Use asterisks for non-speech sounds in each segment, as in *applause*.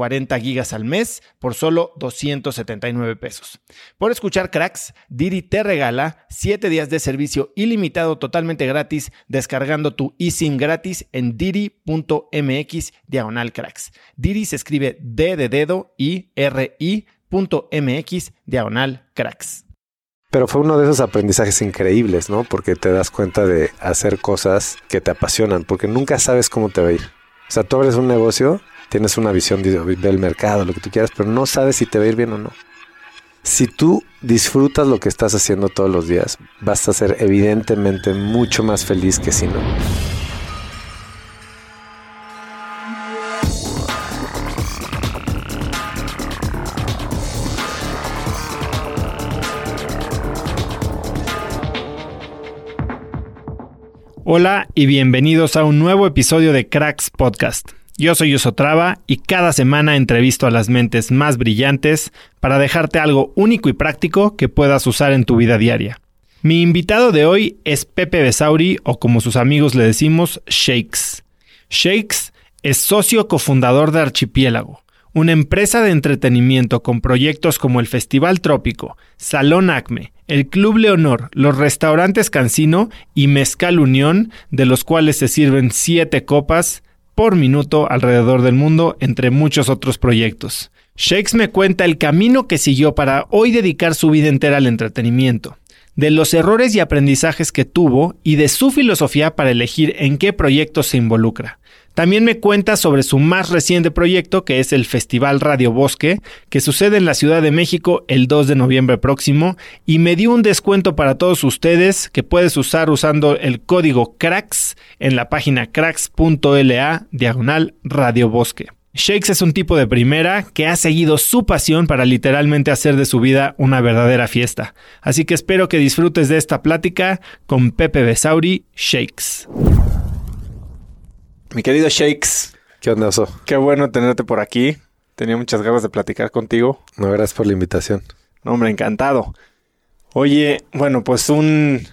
40 gigas al mes por solo 279 pesos. Por escuchar cracks, Didi te regala 7 días de servicio ilimitado totalmente gratis descargando tu eSIM gratis en didi.mx diagonal cracks. Didi se escribe D de dedo y R I.mx diagonal cracks. Pero fue uno de esos aprendizajes increíbles, ¿no? Porque te das cuenta de hacer cosas que te apasionan, porque nunca sabes cómo te va a ir. O sea, tú abres un negocio tienes una visión del mercado, lo que tú quieras, pero no sabes si te va a ir bien o no. Si tú disfrutas lo que estás haciendo todos los días, vas a ser evidentemente mucho más feliz que si no. Hola y bienvenidos a un nuevo episodio de Cracks Podcast. Yo soy Yosotrava y cada semana entrevisto a las mentes más brillantes para dejarte algo único y práctico que puedas usar en tu vida diaria. Mi invitado de hoy es Pepe Besauri o como sus amigos le decimos, Shakes. Shakes es socio cofundador de Archipiélago, una empresa de entretenimiento con proyectos como el Festival Trópico, Salón Acme, el Club Leonor, los restaurantes Cancino y Mezcal Unión, de los cuales se sirven siete copas, por minuto alrededor del mundo, entre muchos otros proyectos. Shakes me cuenta el camino que siguió para hoy dedicar su vida entera al entretenimiento, de los errores y aprendizajes que tuvo y de su filosofía para elegir en qué proyectos se involucra. También me cuenta sobre su más reciente proyecto, que es el Festival Radio Bosque, que sucede en la Ciudad de México el 2 de noviembre próximo, y me dio un descuento para todos ustedes que puedes usar usando el código CRACKS en la página cracks.la diagonal Radio Bosque. Shakes es un tipo de primera que ha seguido su pasión para literalmente hacer de su vida una verdadera fiesta. Así que espero que disfrutes de esta plática con Pepe Besauri Shakes. Mi querido Shakes. ¿Qué onda, Oso? Qué bueno tenerte por aquí. Tenía muchas ganas de platicar contigo. No, gracias por la invitación. No, hombre, encantado. Oye, bueno, pues un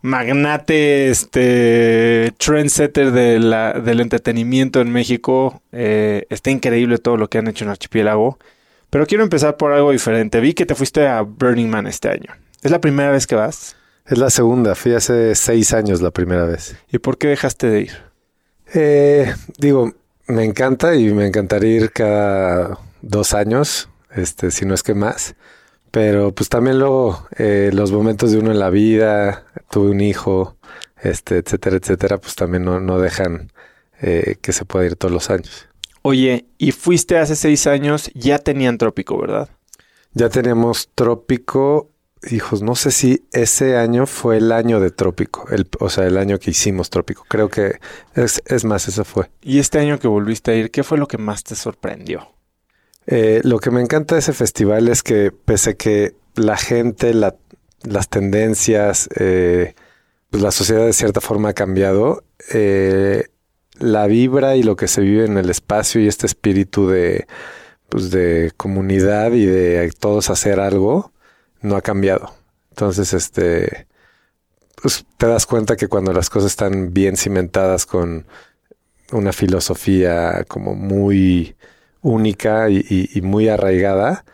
magnate, este, trendsetter de la, del entretenimiento en México. Eh, está increíble todo lo que han hecho en Archipiélago. Pero quiero empezar por algo diferente. Vi que te fuiste a Burning Man este año. ¿Es la primera vez que vas? Es la segunda. Fui hace seis años la primera vez. ¿Y por qué dejaste de ir? Eh, digo, me encanta y me encantaría ir cada dos años, este, si no es que más. Pero pues también luego eh, los momentos de uno en la vida, tuve un hijo, este, etcétera, etcétera, pues también no, no dejan eh, que se pueda ir todos los años. Oye, y fuiste hace seis años, ya tenían trópico, ¿verdad? Ya teníamos trópico hijos, no sé si ese año fue el año de Trópico, el, o sea, el año que hicimos Trópico. Creo que es, es más, eso fue. ¿Y este año que volviste a ir, qué fue lo que más te sorprendió? Eh, lo que me encanta de ese festival es que pese que la gente, las tendencias, eh, pues la sociedad de cierta forma ha cambiado. Eh, la vibra y lo que se vive en el espacio y este espíritu de, pues de comunidad y de todos hacer algo no ha cambiado. Entonces, este, pues te das cuenta que cuando las cosas están bien cimentadas con una filosofía como muy única y, muy arraigada,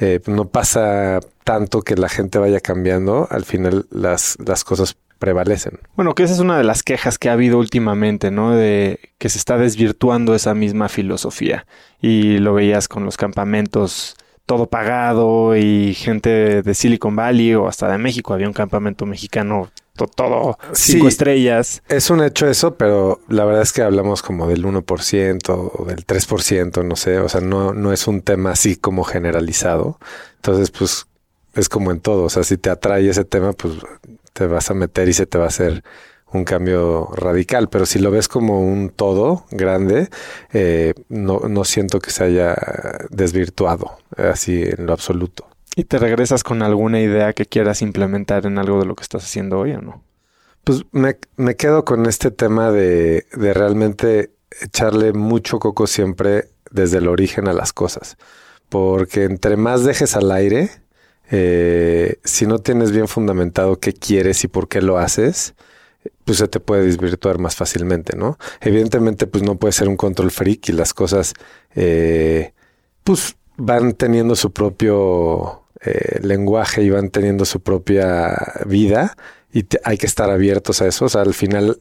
eh, no pasa tanto que la gente vaya cambiando, al final las, las cosas prevalecen. Bueno, que esa es una de las quejas que ha habido últimamente, ¿no? De que se está desvirtuando esa misma filosofía. Y lo veías con los campamentos todo pagado y gente de Silicon Valley o hasta de México. Había un campamento mexicano todo cinco estrellas. Es un hecho eso, pero la verdad es que hablamos como del 1% o del 3%, no sé, o sea, no, no es un tema así como generalizado. Entonces, pues es como en todo, o sea, si te atrae ese tema, pues te vas a meter y se te va a hacer un cambio radical, pero si lo ves como un todo grande, eh, no, no siento que se haya desvirtuado así en lo absoluto. ¿Y te regresas con alguna idea que quieras implementar en algo de lo que estás haciendo hoy o no? Pues me, me quedo con este tema de, de realmente echarle mucho coco siempre desde el origen a las cosas. Porque entre más dejes al aire, eh, si no tienes bien fundamentado qué quieres y por qué lo haces, pues se te puede desvirtuar más fácilmente, ¿no? Evidentemente, pues no puede ser un control freak y las cosas, eh, pues van teniendo su propio eh, lenguaje y van teniendo su propia vida y hay que estar abiertos a eso. O sea, al final,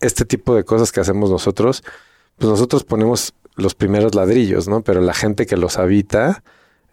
este tipo de cosas que hacemos nosotros, pues nosotros ponemos los primeros ladrillos, ¿no? Pero la gente que los habita,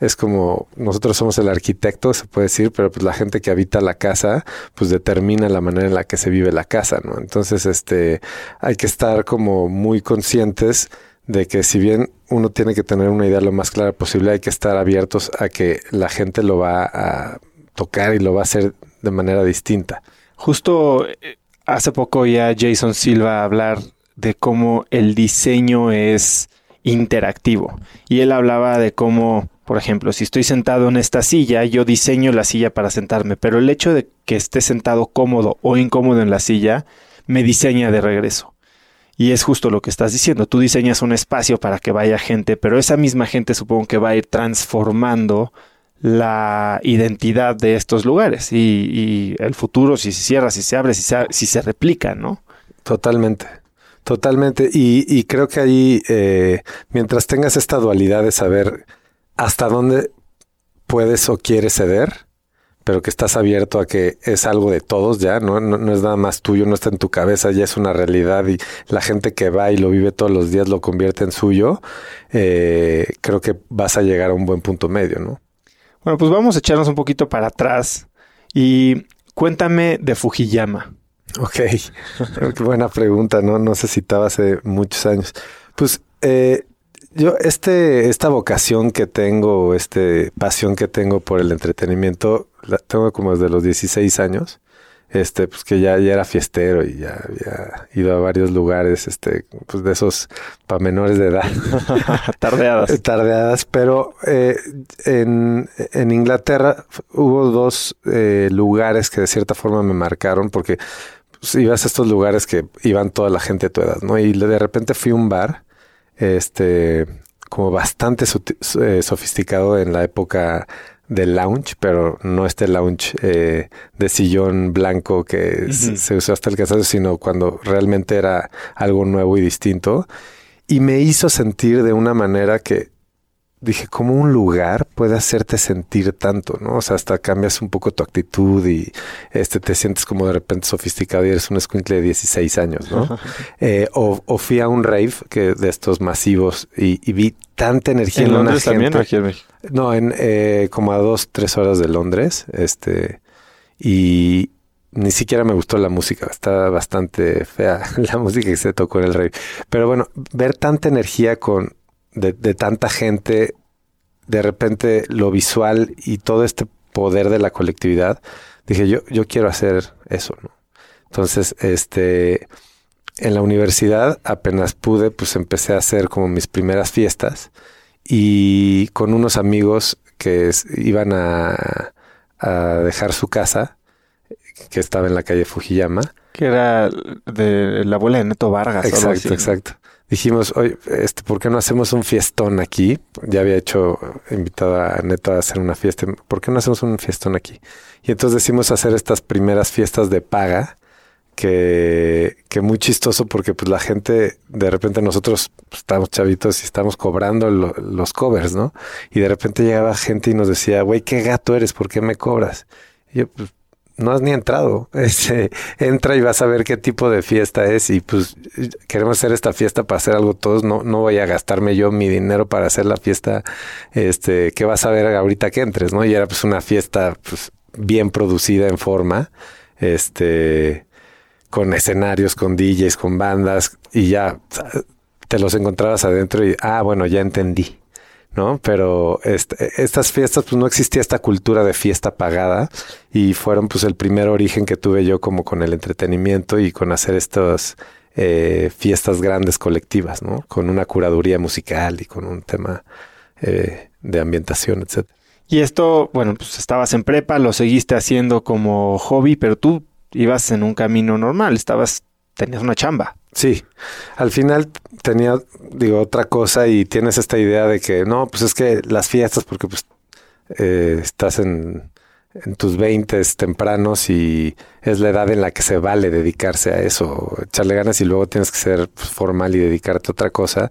es como nosotros somos el arquitecto, se puede decir, pero pues la gente que habita la casa, pues determina la manera en la que se vive la casa, ¿no? Entonces, este, hay que estar como muy conscientes de que si bien uno tiene que tener una idea lo más clara posible, hay que estar abiertos a que la gente lo va a tocar y lo va a hacer de manera distinta. Justo eh, hace poco ya Jason Silva hablar de cómo el diseño es interactivo y él hablaba de cómo por ejemplo, si estoy sentado en esta silla, yo diseño la silla para sentarme, pero el hecho de que esté sentado cómodo o incómodo en la silla me diseña de regreso. Y es justo lo que estás diciendo. Tú diseñas un espacio para que vaya gente, pero esa misma gente supongo que va a ir transformando la identidad de estos lugares y, el futuro, si se cierra, si se abre, si se, replica, ¿no? Totalmente. Totalmente. Y, creo que ahí, eh, mientras tengas esta dualidad de saber hasta dónde puedes o quieres ceder, pero que estás abierto a que es algo de todos ya, ¿no? No, es nada más tuyo, no está en tu cabeza, ya es una realidad y la gente que va y lo vive todos los días lo convierte en suyo, eh, creo que vas a llegar a un buen punto medio, ¿no? Bueno, pues vamos a echarnos un poquito para atrás y cuéntame de Fujiyama. Ok, *laughs* qué buena pregunta, ¿no? No se citaba hace muchos años. Pues eh, yo, este, esta vocación que tengo, este pasión que tengo por el entretenimiento, la tengo como desde los 16 años. Este, pues que ya, ya era fiestero y ya había ido a varios lugares, este, pues de esos para menores de edad. *laughs* Tardeadas. *laughs* Tardeadas, pero eh, en, en, Inglaterra hubo dos eh, lugares que de cierta forma me marcaron porque pues, ibas a estos lugares que iban toda la gente de tu edad, ¿no? Y de repente fui a un bar este, como bastante eh, sofisticado en la época del lounge, pero no este lounge eh, de sillón blanco que se usó hasta el cansancio, sino cuando realmente era algo nuevo y distinto. Y me hizo sentir de una manera que dije, ¿cómo un lugar puede hacerte sentir tanto? ¿no? O sea, hasta cambias un poco tu actitud y este, te sientes como de repente sofisticado y eres un escuincle de 16 años, ¿no? eh, o, fui a un rave que de estos masivos y, vi tanta energía en, Londres también aquí en México? No, en eh, como a dos, tres horas de Londres, este, y ni siquiera me gustó la música, está bastante fea *laughs* la música que se tocó en el rave. Pero bueno, ver tanta energía con de, tanta gente, de repente lo visual y todo este poder de la colectividad, dije yo, yo quiero hacer eso, ¿no? Entonces, este, en la universidad apenas pude, pues empecé a hacer como mis primeras fiestas y con unos amigos que iban a, a dejar su casa, que estaba en la calle Fujiyama. Que era de la abuela de Neto Vargas. Exacto, exacto. Dijimos, oye, este, ¿por qué no hacemos un fiestón aquí? Ya había hecho, invitado a Neto a hacer una fiesta. ¿Por qué no hacemos un fiestón aquí? Y entonces decidimos hacer estas primeras fiestas de paga, que, que muy chistoso porque pues la gente, de repente nosotros pues, estábamos chavitos y estábamos cobrando lo- los covers, ¿no? Y de repente llegaba gente y nos decía, güey, qué gato eres, ¿por qué me cobras? Y yo, pues, no has ni entrado. *laughs* Este, entra y vas a ver qué tipo de fiesta es. Y pues queremos hacer esta fiesta para hacer algo todos. No, no voy a gastarme yo mi dinero para hacer la fiesta. Este, que vas a ver ahorita que entres, ¿no? Y era pues una fiesta pues, bien producida en forma. Este, con escenarios, con DJs, con bandas. Y ya te los encontrabas adentro y, ah, bueno, ya entendí. ¿No? Pero este, estas fiestas, pues no existía esta cultura de fiesta pagada y fueron pues el primer origen que tuve yo como con el entretenimiento y con hacer estas eh, fiestas grandes colectivas, ¿no? Con una curaduría musical y con un tema eh, de ambientación, etc. Y esto, bueno, pues estabas en prepa, lo seguiste haciendo como hobby, pero tú ibas en un camino normal, estabas, tenías una chamba. Sí, al final tenía, digo, otra cosa y tienes esta idea de que no, pues es que las fiestas, porque pues eh, estás en, tus veintes tempranos y es la edad en la que se vale dedicarse a eso, echarle ganas y luego tienes que ser pues, formal y dedicarte a otra cosa.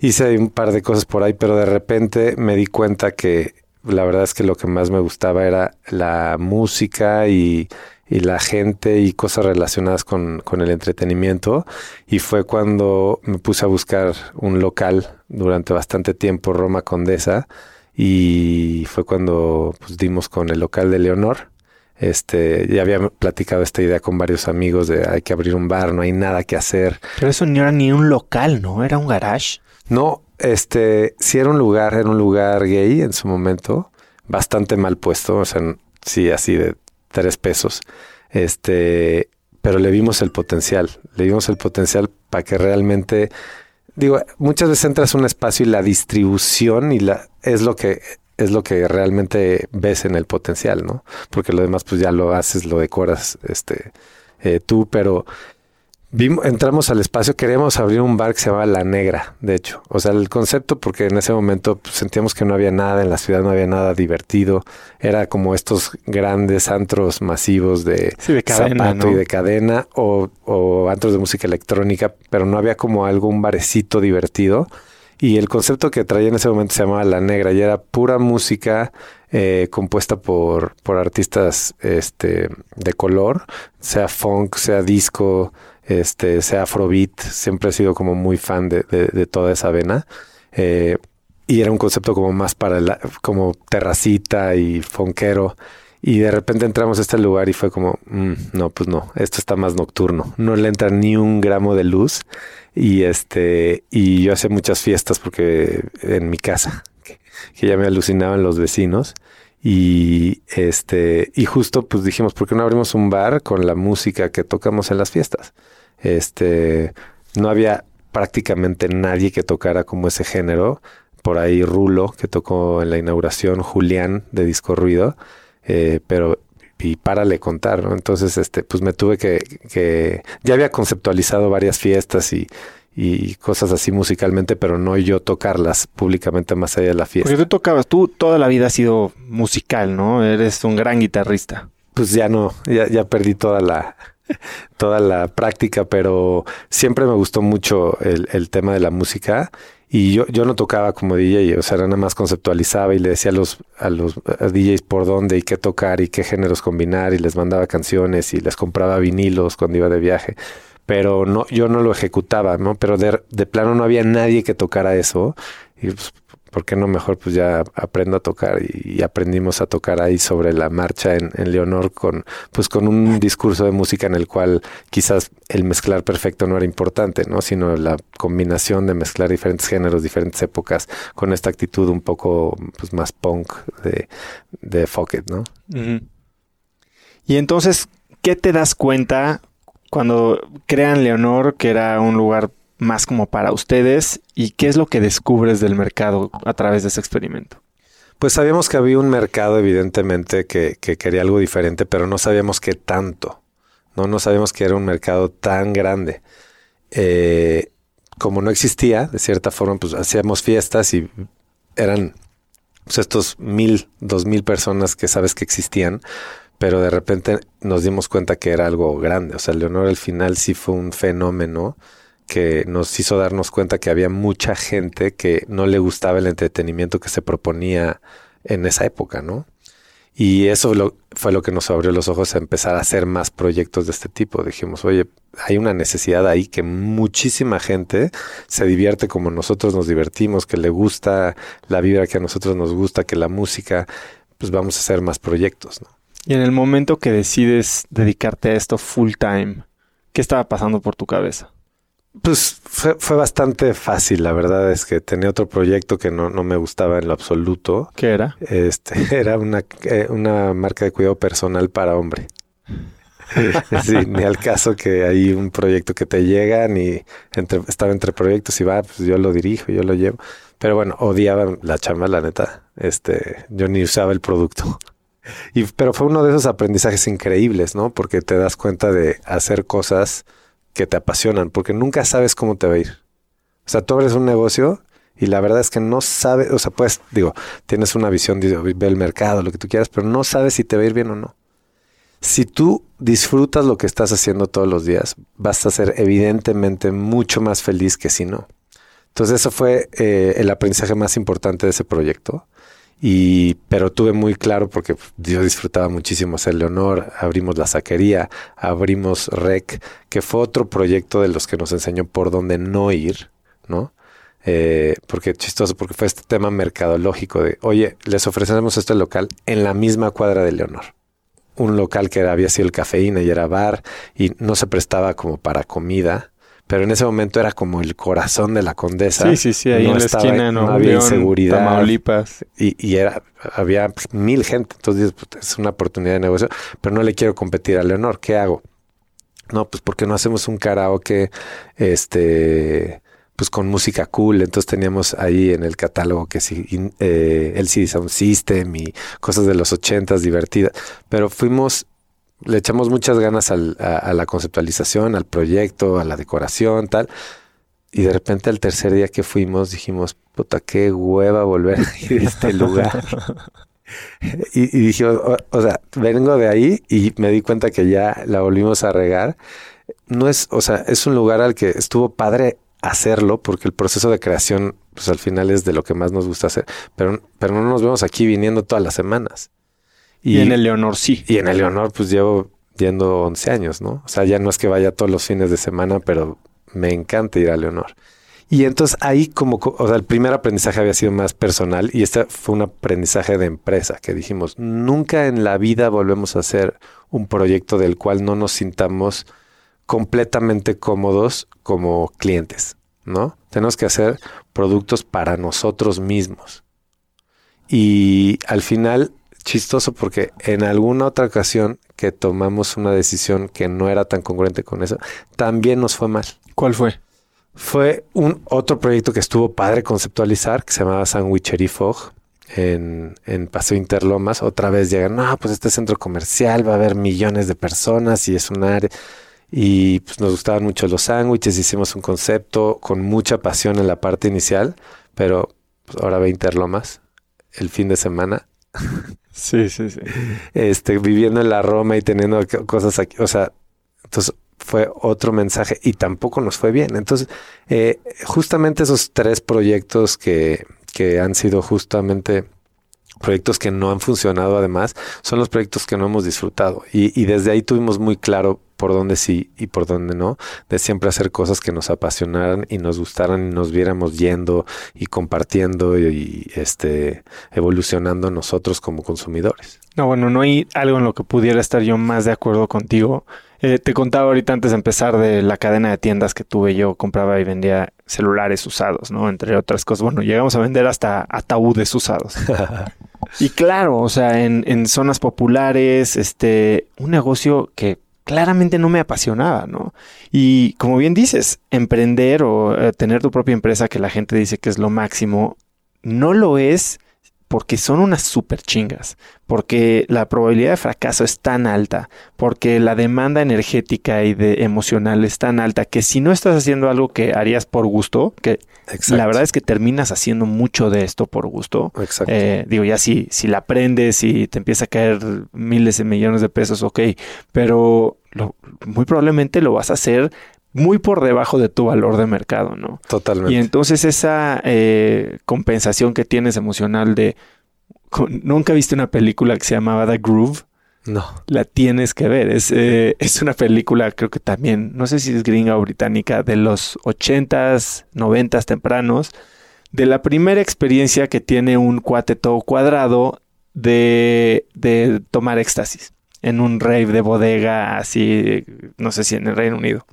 Hice un par de cosas por ahí, pero de repente me di cuenta que la verdad es que lo que más me gustaba era la música y, y la gente y cosas relacionadas con, con, el entretenimiento. Y fue cuando me puse a buscar un local durante bastante tiempo, Roma Condesa. Y fue cuando pues, dimos con el local de Leonor. Este, ya había platicado esta idea con varios amigos de hay que abrir un bar, no hay nada que hacer. Pero eso no era ni un local, ¿no? Era un garage. No, este, sí era un lugar, era un lugar gay en su momento, bastante mal puesto, o sea, sí, así de tres pesos. Este, pero le vimos el potencial, le vimos el potencial para que realmente, digo, muchas veces entras a un espacio y la distribución y la es lo que es lo que realmente ves en el potencial, ¿no? Porque lo demás, pues ya lo haces, lo decoras, este, eh, tú, pero Vimos, entramos al espacio, queríamos abrir un bar que se llamaba La Negra, de hecho. O sea, el concepto, porque en ese momento pues, sentíamos que no había nada en la ciudad, no había nada divertido. Era como estos grandes antros masivos de, sí, de cadena, zapato ¿no? y de cadena, o, o antros de música electrónica, pero no había como algún barecito divertido. Y el concepto que traía en ese momento se llamaba La Negra y era pura música eh, compuesta por, por artistas este, de color, sea funk, sea disco, este, sea afrobeat, siempre he sido como muy fan de, de, de toda esa vena. Eh, y era un concepto como más para la, como terracita y fonquero. Y de repente entramos a este lugar y fue como, mmm, no, pues no, esto está más nocturno. No le entra ni un gramo de luz. Y este, y yo hacía muchas fiestas porque en mi casa, que, que ya me alucinaban los vecinos. Y este, y justo pues dijimos, ¿por qué no abrimos un bar con la música que tocamos en las fiestas? Este, no había prácticamente nadie que tocara como ese género. Por ahí Rulo, que tocó en la inauguración, Julián de Disco Ruido, eh, pero y párale contar, ¿no? Entonces, este, pues me tuve que, que ya había conceptualizado varias fiestas y, y cosas así musicalmente, pero no yo tocarlas públicamente más allá de la fiesta. Porque tú tocabas, tú toda la vida has sido musical, ¿no? Eres un gran guitarrista. Pues ya no, ya, ya perdí toda la, toda la práctica, pero siempre me gustó mucho el, el tema de la música. Y yo, yo no tocaba como DJ, o sea, nada más conceptualizaba y le decía a los, a los DJs por dónde y qué tocar y qué géneros combinar y les mandaba canciones y les compraba vinilos cuando iba de viaje. Pero no, yo no lo ejecutaba, ¿no? Pero de, de plano no había nadie que tocara eso. Y pues, ¿por qué no mejor pues ya aprendo a tocar y, y aprendimos a tocar ahí sobre la marcha en, en, Leonor con pues con un discurso de música en el cual quizás el mezclar perfecto no era importante, ¿no? Sino la combinación de mezclar diferentes géneros, diferentes épocas con esta actitud un poco pues más punk de, de fuck it, ¿no? Uh -huh. Y entonces, ¿qué te das cuenta cuando crean Leonor que era un lugar más como para ustedes y qué es lo que descubres del mercado a través de ese experimento? Pues sabíamos que había un mercado, evidentemente, que, que quería algo diferente, pero no sabíamos qué tanto. No, no sabíamos que era un mercado tan grande. Eh, como no existía, de cierta forma, pues hacíamos fiestas y eran pues, estos mil, dos mil personas que sabes que existían, pero de repente nos dimos cuenta que era algo grande. O sea, Leonor al final sí fue un fenómeno que nos hizo darnos cuenta que había mucha gente que no le gustaba el entretenimiento que se proponía en esa época, ¿no? Y eso fue lo que nos abrió los ojos a empezar a hacer más proyectos de este tipo. Dijimos, oye, hay una necesidad ahí que muchísima gente se divierte como nosotros nos divertimos, que le gusta la vibra que a nosotros nos gusta, que la música, pues vamos a hacer más proyectos, ¿no? Y en el momento que decides dedicarte a esto full time, ¿qué estaba pasando por tu cabeza? Pues fue, fue, bastante fácil, la verdad es que tenía otro proyecto que no, no me gustaba en lo absoluto. ¿Qué era? Este, *laughs* era una, eh, una marca de cuidado personal para hombre. *laughs* sí, ni al caso que hay un proyecto que te llega, ni entre, estaba entre proyectos y va, pues yo lo dirijo, yo lo llevo. Pero bueno, odiaba la chamba, la neta. Este, yo ni usaba el producto. Y, pero fue uno de esos aprendizajes increíbles, ¿no? Porque te das cuenta de hacer cosas que te apasionan, porque nunca sabes cómo te va a ir. O sea, tú abres un negocio y la verdad es que no sabes, o sea, pues, digo, tienes una visión de ver el mercado, lo que tú quieras, pero no sabes si te va a ir bien o no. Si tú disfrutas lo que estás haciendo todos los días, vas a ser evidentemente mucho más feliz que si no. Entonces, eso fue eh, el aprendizaje más importante de ese proyecto. Y, pero tuve muy claro porque yo disfrutaba muchísimo hacer Leonor, abrimos la saquería, abrimos REC, que fue otro proyecto de los que nos enseñó por dónde no ir, ¿no? Eh, porque chistoso, porque fue este tema mercadológico de, oye, les ofrecemos este local en la misma cuadra de Leonor. Un local que había sido el cafeína y era bar y no se prestaba como para comida pero en ese momento era como el corazón de la condesa. Sí, sí, sí, ahí en la esquina, no, había inseguridad. Tamaulipas. Y, y, era, había mil gente, entonces pues, es una oportunidad de negocio, pero no le quiero competir a Leonor, ¿qué hago? No, pues porque no hacemos un karaoke, este, pues con música cool, entonces teníamos ahí en el catálogo que sí, eh, el CD Sound System y cosas de los ochentas divertidas, pero fuimos le echamos muchas ganas al, a, la conceptualización, al proyecto, a la decoración, tal. Y de repente al tercer día que fuimos dijimos, puta, qué hueva volver a ir a este lugar. *laughs* y, y, dije, o, o, sea, vengo de ahí y me di cuenta que ya la volvimos a regar. No es, o sea, es un lugar al que estuvo padre hacerlo porque el proceso de creación, pues al final es de lo que más nos gusta hacer, pero, pero no nos vemos aquí viniendo todas las semanas. Y, en el Leonor sí. Y en el Leonor pues llevo yendo 11 años, ¿no? O sea, ya no es que vaya todos los fines de semana, pero me encanta ir a Leonor. Y entonces ahí como, o sea, el primer aprendizaje había sido más personal y este fue un aprendizaje de empresa que dijimos, nunca en la vida volvemos a hacer un proyecto del cual no nos sintamos completamente cómodos como clientes, ¿no? Tenemos que hacer productos para nosotros mismos. Y al final chistoso porque en alguna otra ocasión que tomamos una decisión que no era tan congruente con eso, también nos fue mal. ¿Cuál fue? Fue un otro proyecto que estuvo padre conceptualizar, que se llamaba Sandwichery Fog, en, en Paseo Interlomas. Otra vez llegan, no, pues este centro comercial va a haber millones de personas y es un área. Y pues nos gustaban mucho los sándwiches, hicimos un concepto con mucha pasión en la parte inicial, pero pues, ahora ve Interlomas el fin de semana *laughs* Sí, sí, sí. Este, viviendo en la Roma y teniendo cosas aquí. O sea, entonces fue otro mensaje y tampoco nos fue bien. Entonces, eh, justamente esos tres proyectos que, que han sido justamente proyectos que no han funcionado además, son los proyectos que no hemos disfrutado. Y, y desde ahí tuvimos muy claro por dónde sí y por dónde no, de siempre hacer cosas que nos apasionaran y nos gustaran y nos viéramos yendo y compartiendo y, este evolucionando nosotros como consumidores. No, bueno, no hay algo en lo que pudiera estar yo más de acuerdo contigo. Eh, te contaba ahorita antes de empezar de la cadena de tiendas que tuve yo, compraba y vendía celulares usados, ¿no? Entre otras cosas. Bueno, llegamos a vender hasta ataúdes usados. *laughs* y claro, o sea, en, en zonas populares, este, un negocio que claramente no me apasionaba, ¿no? Y como bien dices, emprender o eh, tener tu propia empresa que la gente dice que es lo máximo, no lo es porque son unas super chingas, porque la probabilidad de fracaso es tan alta, porque la demanda energética y de emocional es tan alta que si no estás haciendo algo que harías por gusto, que la verdad es que terminas haciendo mucho de esto por gusto. Eh, digo, ya si, si la aprendes y te empieza a caer miles de millones de pesos, ok, pero muy probablemente lo vas a hacer muy por debajo de tu valor de mercado, ¿no? Totalmente. Y entonces esa eh, compensación que tienes emocional de... Nunca viste una película que se llamaba The Groove. No. La tienes que ver. Es, eh, es una película, creo que también, no sé si es gringa o británica, de los ochentas, noventas tempranos, de la primera experiencia que tiene un cuate todo cuadrado de, de tomar éxtasis en un rave de bodega, así, no sé si en el Reino Unido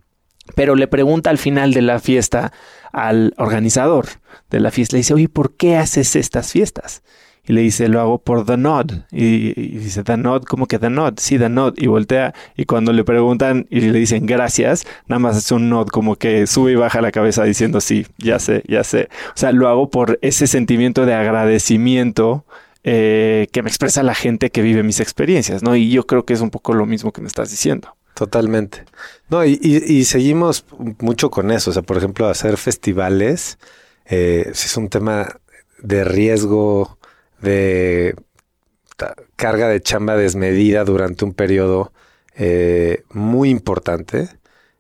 pero le pregunta al final de la fiesta al organizador de la fiesta, le dice, oye, ¿por qué haces estas fiestas? Y le dice, lo hago por The Nod. Y, dice, The Nod, ¿cómo que The Nod? Sí, The Nod. Y voltea. Y cuando le preguntan y le dicen gracias, nada más es un nod, como que sube y baja la cabeza diciendo, sí, ya sé, ya sé. O sea, lo hago por ese sentimiento de agradecimiento eh, que me expresa la gente que vive mis experiencias, ¿no? Y yo creo que es un poco lo mismo que me estás diciendo. Totalmente. No, y, y, seguimos mucho con eso. O sea, por ejemplo, hacer festivales eh, es un tema de riesgo, de carga de chamba desmedida durante un periodo eh, muy importante.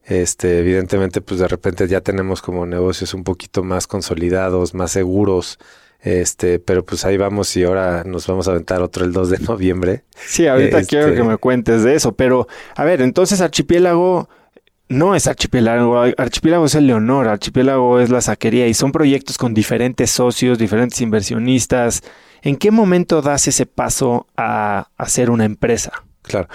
Este, evidentemente, pues de repente ya tenemos como negocios un poquito más consolidados, más seguros. Este, pero pues ahí vamos y ahora nos vamos a aventar otro el 2 de noviembre. Sí, ahorita quiero que este me cuentes de eso, pero a ver, entonces Archipiélago no es Archipiélago, Archipiélago es el Leonor, Archipiélago es la saquería y son proyectos con diferentes socios, diferentes inversionistas. ¿En qué momento das ese paso a hacer una empresa? Claro.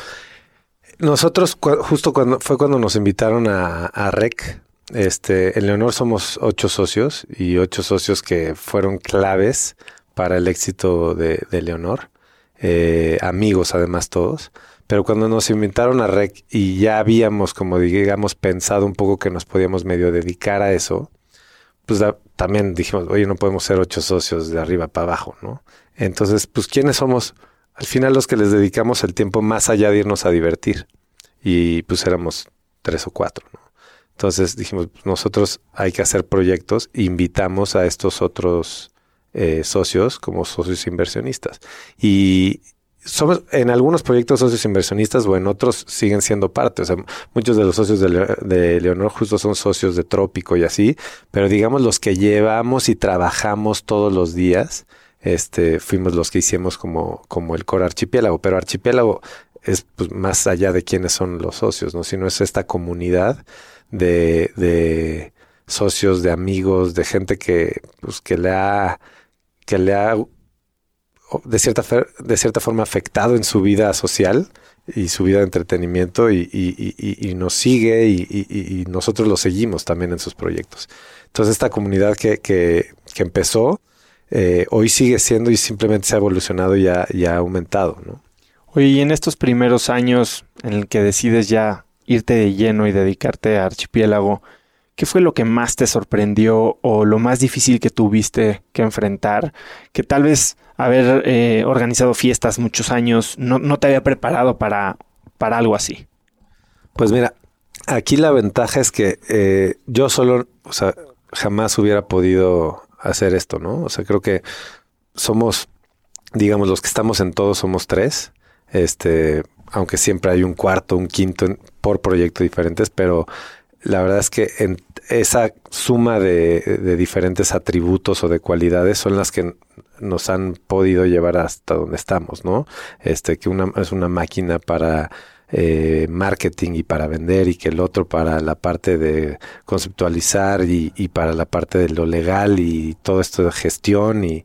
Nosotros justo cuando fue cuando nos invitaron a, a REC, este, en Leonor somos ocho socios y ocho socios que fueron claves para el éxito de, Leonor. Eh, amigos además todos. Pero cuando nos invitaron a REC y ya habíamos, como digamos, pensado un poco que nos podíamos medio dedicar a eso, pues también dijimos, oye, no podemos ser ocho socios de arriba para abajo, ¿no? Entonces, pues, ¿quiénes somos? Al final los que les dedicamos el tiempo más allá de irnos a divertir. Y pues éramos tres o cuatro, ¿no? Entonces dijimos, nosotros hay que hacer proyectos, invitamos a estos otros eh, socios como socios inversionistas. Y somos en algunos proyectos socios inversionistas o en otros siguen siendo parte. O sea, muchos de los socios de, Leonor justo son socios de Trópico y así, pero digamos los que llevamos y trabajamos todos los días, este, fuimos los que hicimos como, como el core archipiélago, pero archipiélago es pues, más allá de quiénes son los socios, ¿no? Sino es esta comunidad de, de socios, de amigos, de gente que, pues, que le ha, que le ha de cierta, de cierta forma afectado en su vida social y su vida de entretenimiento y, y, nos sigue y, nosotros lo seguimos también en sus proyectos. Entonces esta comunidad que, que, que empezó eh, hoy sigue siendo y simplemente se ha evolucionado y ha, y ha aumentado. ¿no? Oye, y en estos primeros años en el que decides ya irte de lleno y dedicarte a Archipiélago, ¿qué fue lo que más te sorprendió o lo más difícil que tuviste que enfrentar? Que tal vez haber eh, organizado fiestas muchos años no, te había preparado para, para algo así. Pues mira, aquí la ventaja es que eh, yo solo, o sea, jamás hubiera podido hacer esto, ¿no? O sea, creo que somos, digamos, los que estamos en todo somos tres. Este, aunque siempre hay un cuarto, un quinto por proyecto diferentes, pero la verdad es que en esa suma de, diferentes atributos o de cualidades son las que nos han podido llevar hasta donde estamos, ¿no? Este, que una es una máquina para eh, marketing y para vender y que el otro para la parte de conceptualizar y, y, para la parte de lo legal y todo esto de gestión y,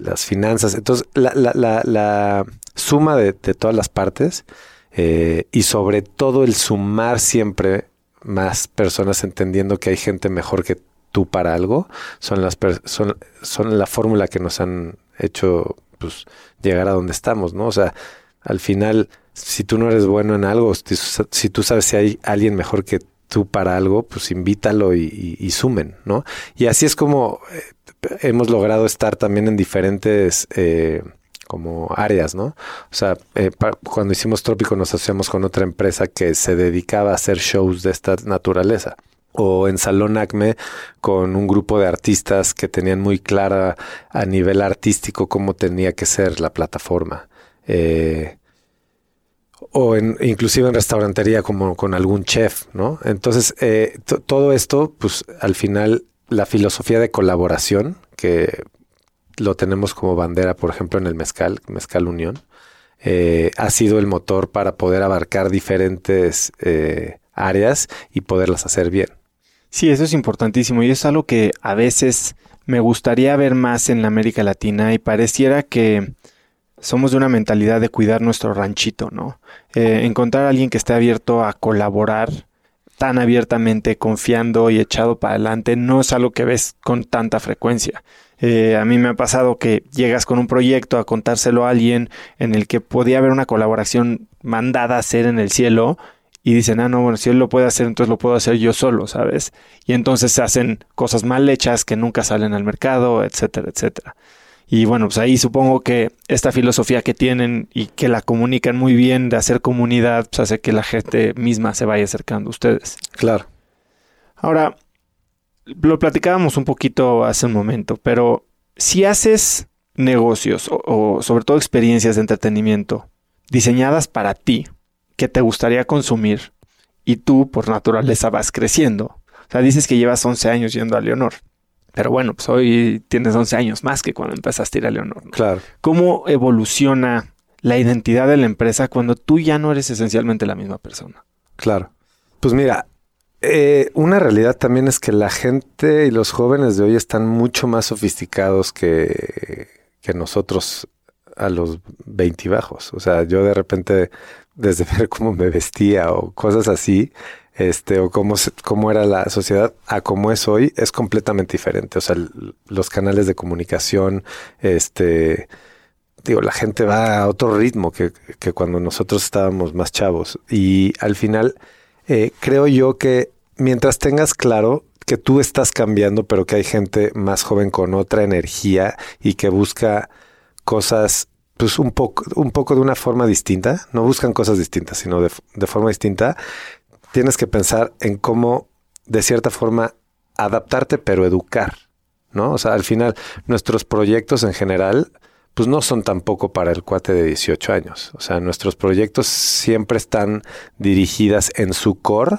las finanzas. Entonces, la, la, la, la suma de, todas las partes eh, y sobre todo el sumar siempre más personas entendiendo que hay gente mejor que tú para algo, son las son, son la fórmula que nos han hecho pues llegar a donde estamos, ¿no? O sea, al final, si tú no eres bueno en algo, si, tú sabes si hay alguien mejor que tú para algo, pues invítalo y, sumen, ¿no? Y así es como eh, hemos logrado estar también en diferentes eh, como áreas, ¿no? O sea, eh, cuando hicimos Trópico nos asociamos con otra empresa que se dedicaba a hacer shows de esta naturaleza o en Salón Acme con un grupo de artistas que tenían muy clara a nivel artístico cómo tenía que ser la plataforma. Eh, o en, inclusive en restaurantería como con algún chef, ¿no? Entonces, eh, todo esto, pues al final, la filosofía de colaboración, que lo tenemos como bandera, por ejemplo, en el Mezcal, Mezcal Unión, eh, ha sido el motor para poder abarcar diferentes áreas y poderlas hacer bien. Sí, eso es importantísimo y es algo que a veces me gustaría ver más en la América Latina y pareciera que somos de una mentalidad de cuidar nuestro ranchito, ¿no? Eh, encontrar a alguien que esté abierto a colaborar tan abiertamente, confiando y echado para adelante, no es algo que ves con tanta frecuencia. Eh, a mí me ha pasado que llegas con un proyecto a contárselo a alguien en el que podía haber una colaboración mandada a hacer en el cielo y dicen, ah, no, bueno, si él lo puede hacer, entonces lo puedo hacer yo solo, ¿sabes? Y entonces se hacen cosas mal hechas que nunca salen al mercado, etcétera, etcétera. Y bueno, pues ahí supongo que esta filosofía que tienen y que la comunican muy bien de hacer comunidad, pues hace que la gente misma se vaya acercando a ustedes. Claro. Ahora, lo platicábamos un poquito hace un momento, pero si haces negocios o sobre todo experiencias de entretenimiento diseñadas para ti, que te gustaría consumir y tú por naturaleza vas creciendo. O sea, dices que llevas 11 años yendo a Leonor. Pero bueno, pues hoy tienes 11 años más que cuando empezaste a ir a Leonor. Claro. ¿Cómo evoluciona la identidad de la empresa cuando tú ya no eres esencialmente la misma persona? Claro. Pues mira, eh, una realidad también es que la gente y los jóvenes de hoy están mucho más sofisticados que, que nosotros a los 20 bajos. O sea, yo de repente desde *laughs* ver cómo me vestía o cosas así, este, o cómo, cómo era la sociedad a cómo es hoy, es completamente diferente. O sea, los canales de comunicación, este, digo, la gente va a otro ritmo que, que cuando nosotros estábamos más chavos. Y al final, eh, creo yo que mientras tengas claro que tú estás cambiando, pero que hay gente más joven con otra energía y que busca cosas pues un poco, un poco de una forma distinta, no buscan cosas distintas, sino de, forma distinta, tienes que pensar en cómo, de cierta forma, adaptarte, pero educar, ¿no? O sea, al final, nuestros proyectos en general, pues no son tampoco para el cuate de 18 años. O sea, nuestros proyectos siempre están dirigidas en su core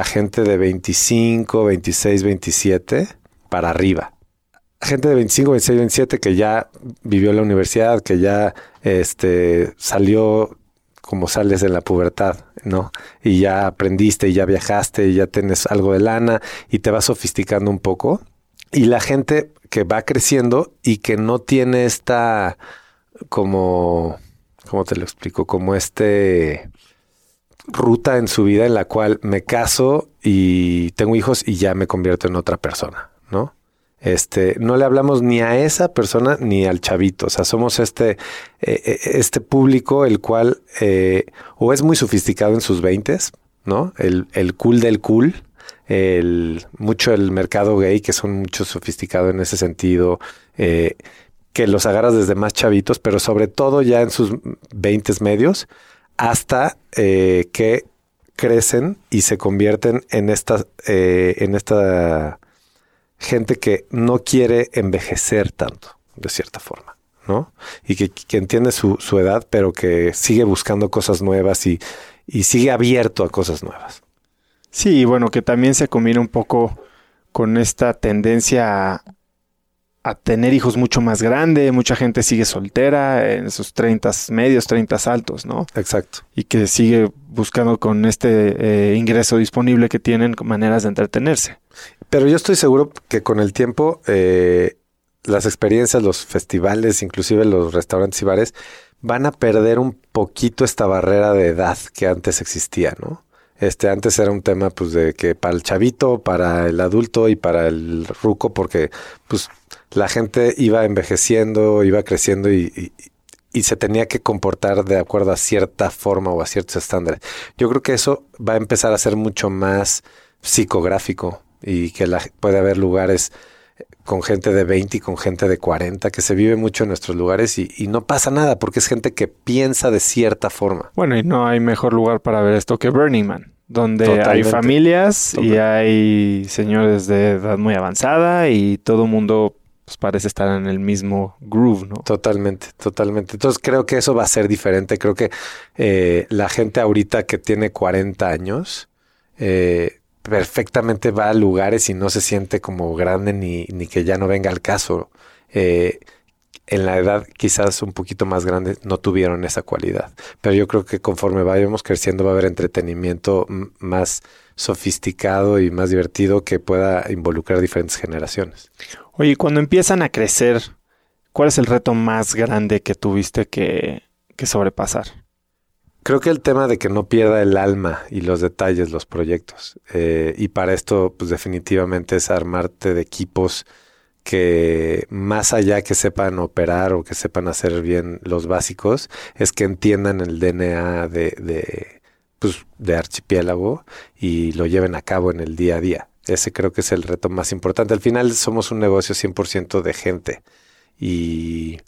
a gente de 25, 26, 27 para arriba gente de 25, 26, 27 que ya vivió en la universidad, que ya este, salió como sales en la pubertad, ¿no? Y ya aprendiste y ya viajaste y ya tienes algo de lana y te vas sofisticando un poco. Y la gente que va creciendo y que no tiene esta como, ¿cómo te lo explico? Como este ruta en su vida en la cual me caso y tengo hijos y ya me convierto en otra persona, ¿no? Este, no le hablamos ni a esa persona ni al chavito. O sea, somos este, eh, eh, este público el cual eh, o es muy sofisticado en sus veintes, ¿no? El, el cool del cool, el, mucho el mercado gay, que son mucho sofisticado en ese sentido, que los agarras desde más chavitos, pero sobre todo ya en sus veintes medios, hasta que crecen y se convierten en esta, en esta gente que no quiere envejecer tanto, de cierta forma, ¿no? Y que, entiende su, edad, pero que sigue buscando cosas nuevas y, sigue abierto a cosas nuevas. Sí, bueno, que también se combina un poco con esta tendencia a, a tener hijos mucho más grande, mucha gente sigue soltera en sus 30 medios, 30 altos, ¿no? Exacto. Y que sigue buscando con este eh, ingreso disponible que tienen maneras de entretenerse. Pero yo estoy seguro que con el tiempo eh, las experiencias, los festivales, inclusive los restaurantes y bares, van a perder un poquito esta barrera de edad que antes existía, ¿no? Este, antes era un tema, pues, de que para el chavito, para el adulto y para el ruco, porque, pues, la gente iba envejeciendo, iba creciendo y, y, se tenía que comportar de acuerdo a cierta forma o a ciertos estándares. Yo creo que eso va a empezar a ser mucho más psicográfico, y que la, puede haber lugares con gente de 20 y con gente de 40, que se vive mucho en nuestros lugares y, y, no pasa nada porque es gente que piensa de cierta forma. Bueno, y no hay mejor lugar para ver esto que Burning Man, donde Totalmente. hay familias Totalmente. y hay señores de edad muy avanzada y todo mundo pues parece estar en el mismo groove, ¿no? Totalmente, totalmente. Entonces creo que eso va a ser diferente. Creo que eh, la gente ahorita que tiene 40 años eh, perfectamente va a lugares y no se siente como grande ni, ni que ya no venga al caso. Eh, en la edad quizás un poquito más grande no tuvieron esa cualidad. Pero yo creo que conforme vayamos creciendo va a haber entretenimiento más sofisticado y más divertido que pueda involucrar diferentes generaciones. Oye, cuando empiezan a crecer, ¿cuál es el reto más grande que tuviste que, sobrepasar? Creo que el tema de que no pierda el alma y los detalles, los proyectos. Eh, y para esto, pues definitivamente es armarte de equipos que más allá que sepan operar o que sepan hacer bien los básicos, es que entiendan el DNA de, de, pues, de archipiélago y lo lleven a cabo en el día a día. Ese creo que es el reto más importante. Al final somos un negocio 100% de gente y,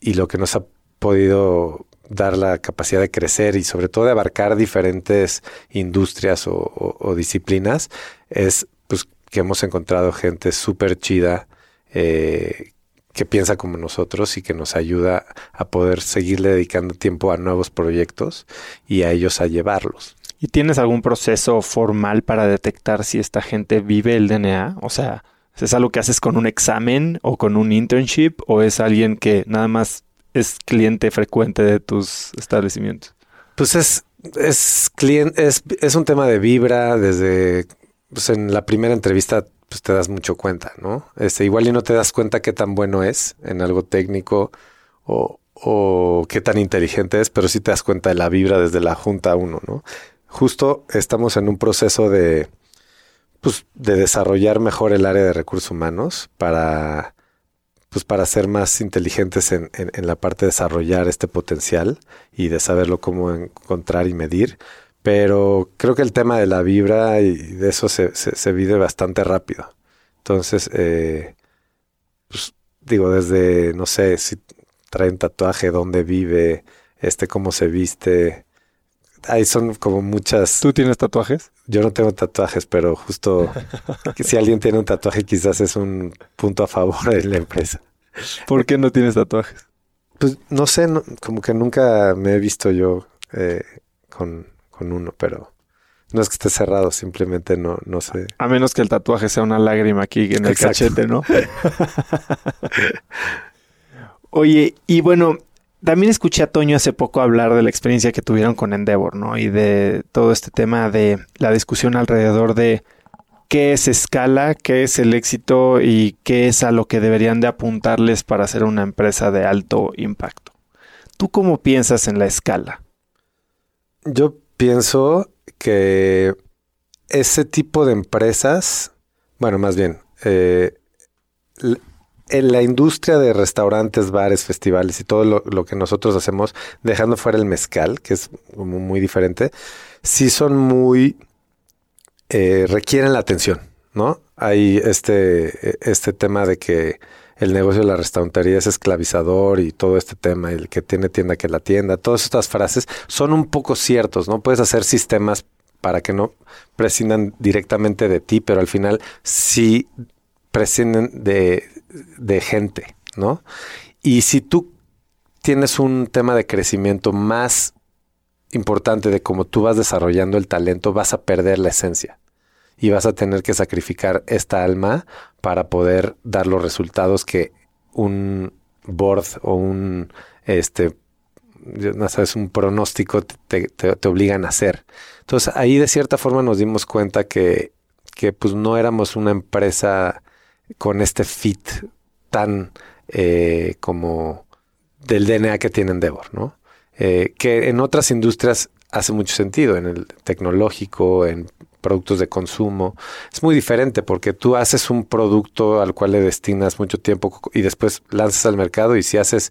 y lo que nos ha podido dar la capacidad de crecer y sobre todo de abarcar diferentes industrias o, disciplinas es pues que hemos encontrado gente súper chida eh, que piensa como nosotros y que nos ayuda a poder seguirle dedicando tiempo a nuevos proyectos y a ellos a llevarlos. ¿Y tienes algún proceso formal para detectar si esta gente vive el DNA? O sea, ¿es algo que haces con un examen o con un internship o es alguien que nada más es cliente frecuente de tus establecimientos? Pues es, es, cliente, es, es un tema de vibra desde pues en la primera entrevista pues te das mucho cuenta, ¿no? Este, igual y no te das cuenta qué tan bueno es en algo técnico o, o qué tan inteligente es, pero sí te das cuenta de la vibra desde la junta uno, ¿no? Justo estamos en un proceso de, pues, de desarrollar mejor el área de recursos humanos para, pues, para ser más inteligentes en, en, la parte de desarrollar este potencial y de saberlo cómo encontrar y medir pero creo que el tema de la vibra y de eso se, se, se vive bastante rápido. Entonces, eh, pues digo, desde, no sé, si traen tatuaje, dónde vive, este, cómo se viste. Ahí son como muchas. ¿Tú tienes tatuajes? Yo no tengo tatuajes, pero justo que si alguien tiene un tatuaje, quizás es un punto a favor de la empresa. ¿Por qué no tienes tatuajes? Pues no sé, no, como que nunca me he visto yo eh, con con uno, pero no es que esté cerrado, simplemente no, no sé. A menos que el tatuaje sea una lágrima aquí en el Exacto. cachete, ¿no? *laughs* Oye, y bueno, también escuché a Toño hace poco hablar de la experiencia que tuvieron con Endeavor, ¿no? Y de todo este tema de la discusión alrededor de qué es escala, qué es el éxito y qué es a lo que deberían de apuntarles para ser una empresa de alto impacto. ¿Tú cómo piensas en la escala? Yo pienso que ese tipo de empresas, bueno, más bien, eh, en la industria de restaurantes, bares, festivales y todo lo, que nosotros hacemos, dejando fuera el mezcal, que es como muy diferente, sí son muy, eh, requieren la atención, ¿no? Hay este, este tema de que el negocio de la restaurantería es esclavizador y todo este tema, el que tiene tienda que la tienda, todas estas frases son un poco ciertos, ¿no? Puedes hacer sistemas para que no prescindan directamente de ti, pero al final sí prescinden de, de gente, ¿no? Y si tú tienes un tema de crecimiento más importante de cómo tú vas desarrollando el talento, vas a perder la esencia y vas a tener que sacrificar esta alma para poder dar los resultados que un board o un este no sabes un pronóstico te, te, te, obligan a hacer. Entonces ahí de cierta forma nos dimos cuenta que, que pues no éramos una empresa con este fit tan eh, como del DNA que tiene Endeavor, ¿no? Eh, que en otras industrias hace mucho sentido, en el tecnológico, en productos de consumo. Es muy diferente porque tú haces un producto al cual le destinas mucho tiempo y después lanzas al mercado y si haces,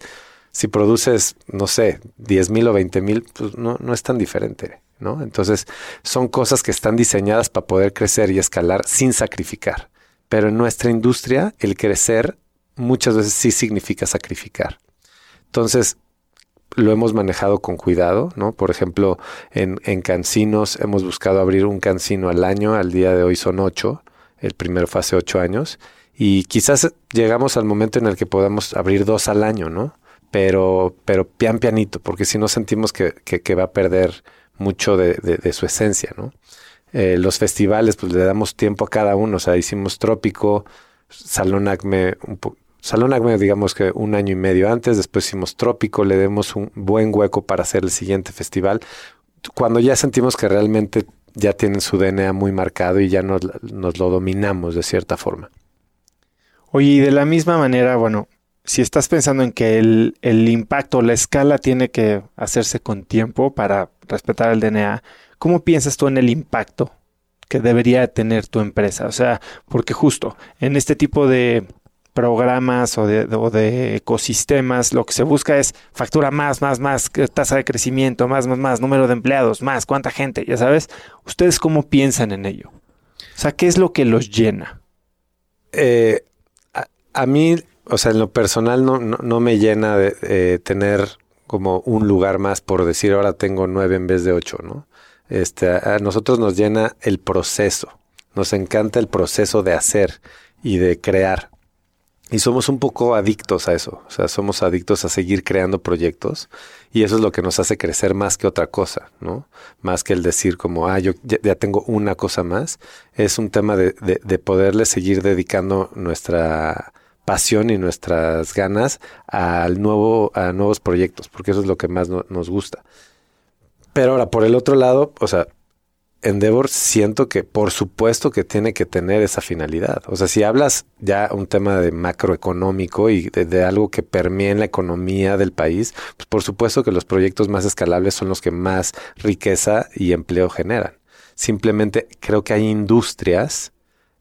si produces, no sé, 10 mil o 20 mil, pues no, no es tan diferente, ¿no? Entonces son cosas que están diseñadas para poder crecer y escalar sin sacrificar pero en nuestra industria el crecer muchas veces sí significa sacrificar. Entonces, lo hemos manejado con cuidado, ¿no? Por ejemplo, en, en cancinos hemos buscado abrir un cancino al año, al día de hoy son ocho, el primero fue hace ocho años, y quizás llegamos al momento en el que podamos abrir dos al año, ¿no? Pero, pero pian pianito, porque si no sentimos que, que, va a perder mucho de, de, su esencia, ¿no? Eh, los festivales, pues le damos tiempo a cada uno, o sea, hicimos Trópico, Salón Acme, Salón Acme, digamos que un año y medio antes, después hicimos Trópico, le demos un buen hueco para hacer el siguiente festival. Cuando ya sentimos que realmente ya tienen su DNA muy marcado y ya nos, lo dominamos de cierta forma. Oye, y de la misma manera, bueno, si estás pensando en que el, el impacto, la escala tiene que hacerse con tiempo para respetar el DNA, ¿cómo piensas tú en el impacto que debería tener tu empresa? O sea, porque justo en este tipo de programas o de, ecosistemas, lo que se busca es factura más, más, más, tasa de crecimiento, más, más, más, número de empleados, más, cuánta gente, ya sabes. ¿Ustedes cómo piensan en ello? O sea, ¿qué es lo que los llena? Eh, a, mí, o sea, en lo personal no, no, me llena de tener como un lugar más por decir ahora tengo nueve en vez de ocho, ¿no? Este, a nosotros nos llena el proceso, nos encanta el proceso de hacer y de crear. Y somos un poco adictos a eso, o sea, somos adictos a seguir creando proyectos y eso es lo que nos hace crecer más que otra cosa, ¿no? Más que el decir como, ah, yo ya, tengo una cosa más, es un tema de, de, poderle seguir dedicando nuestra pasión y nuestras ganas al nuevo, a nuevos proyectos, porque eso es lo que más nos gusta. Pero ahora, por el otro lado, o sea, Endeavor siento que por supuesto que tiene que tener esa finalidad. O sea, si hablas ya un tema de macroeconómico y de, algo que permea en la economía del país, pues por supuesto que los proyectos más escalables son los que más riqueza y empleo generan. Simplemente creo que hay industrias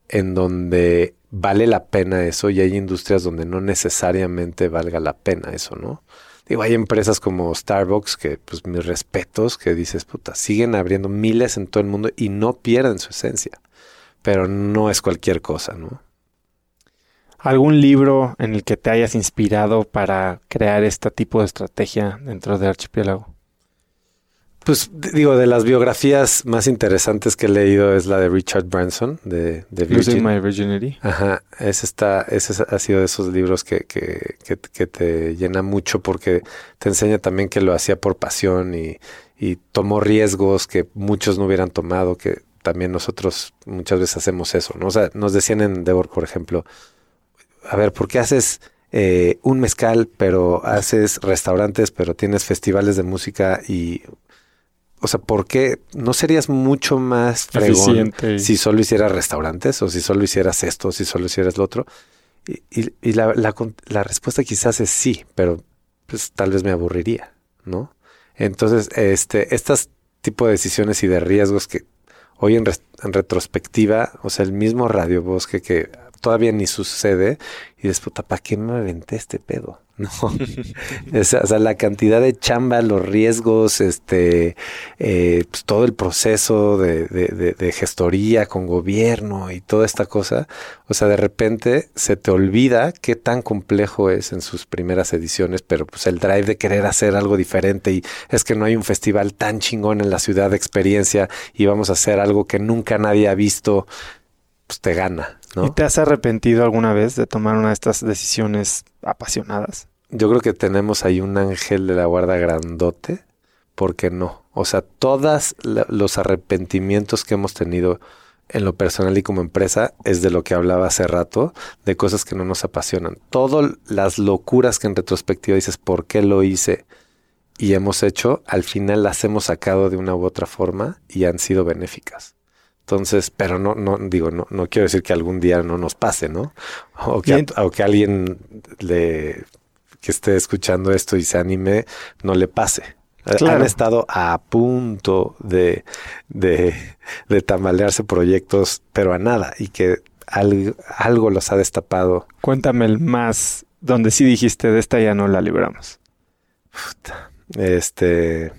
en donde vale la pena eso y hay industrias donde no necesariamente valga la pena eso, ¿no? Digo, hay empresas como Starbucks que, pues mis respetos, que dices, puta, siguen abriendo miles en todo el mundo y no pierden su esencia. Pero no es cualquier cosa, ¿no? ¿Algún libro en el que te hayas inspirado para crear este tipo de estrategia dentro de Archipiélago? Pues digo, de las biografías más interesantes que he leído es la de Richard Branson, de, de Virgin. My Virginity. Ajá, ese, está, ese ha sido de esos libros que, que, que, te llena mucho porque te enseña también que lo hacía por pasión y, y tomó riesgos que muchos no hubieran tomado, que también nosotros muchas veces hacemos eso, ¿no? O sea, nos decían en Devor, por ejemplo, a ver, ¿por qué haces eh, un mezcal, pero haces restaurantes, pero tienes festivales de música y o sea, ¿por qué no serías mucho más fregón si solo hicieras restaurantes o si solo hicieras esto, o si solo hicieras lo otro? Y, la, la, respuesta quizás es sí, pero pues tal vez me aburriría, ¿no? Entonces, este, estas tipo de decisiones y de riesgos que hoy en, en retrospectiva, o sea, el mismo Radio Bosque que todavía ni sucede y después, ¿para qué me aventé este pedo? *laughs* No, o sea, la cantidad de chamba, los riesgos, este, eh, pues todo el proceso de, de, gestoría con gobierno y toda esta cosa, o sea, de repente se te olvida qué tan complejo es en sus primeras ediciones, pero pues el drive de querer hacer algo diferente y es que no hay un festival tan chingón en la ciudad de experiencia y vamos a hacer algo que nunca nadie ha visto, pues te gana. ¿Y te has arrepentido alguna vez de tomar una de estas decisiones apasionadas? Yo creo que tenemos ahí un ángel de la guarda grandote, porque no. O sea, todos los arrepentimientos que hemos tenido en lo personal y como empresa es de lo que hablaba hace rato, de cosas que no nos apasionan. Todas las locuras que en retrospectiva dices, ¿por qué lo hice? Y hemos hecho, al final las hemos sacado de una u otra forma y han sido benéficas. Entonces, pero no, no, digo, no, no quiero decir que algún día no nos pase, ¿no? O que, o que alguien le, que esté escuchando esto y se anime, no le pase. Han estado a punto de, de, de, tambalearse proyectos, pero a nada, y que algo, algo los ha destapado. Cuéntame el más, donde sí dijiste, de esta ya no la libramos. Este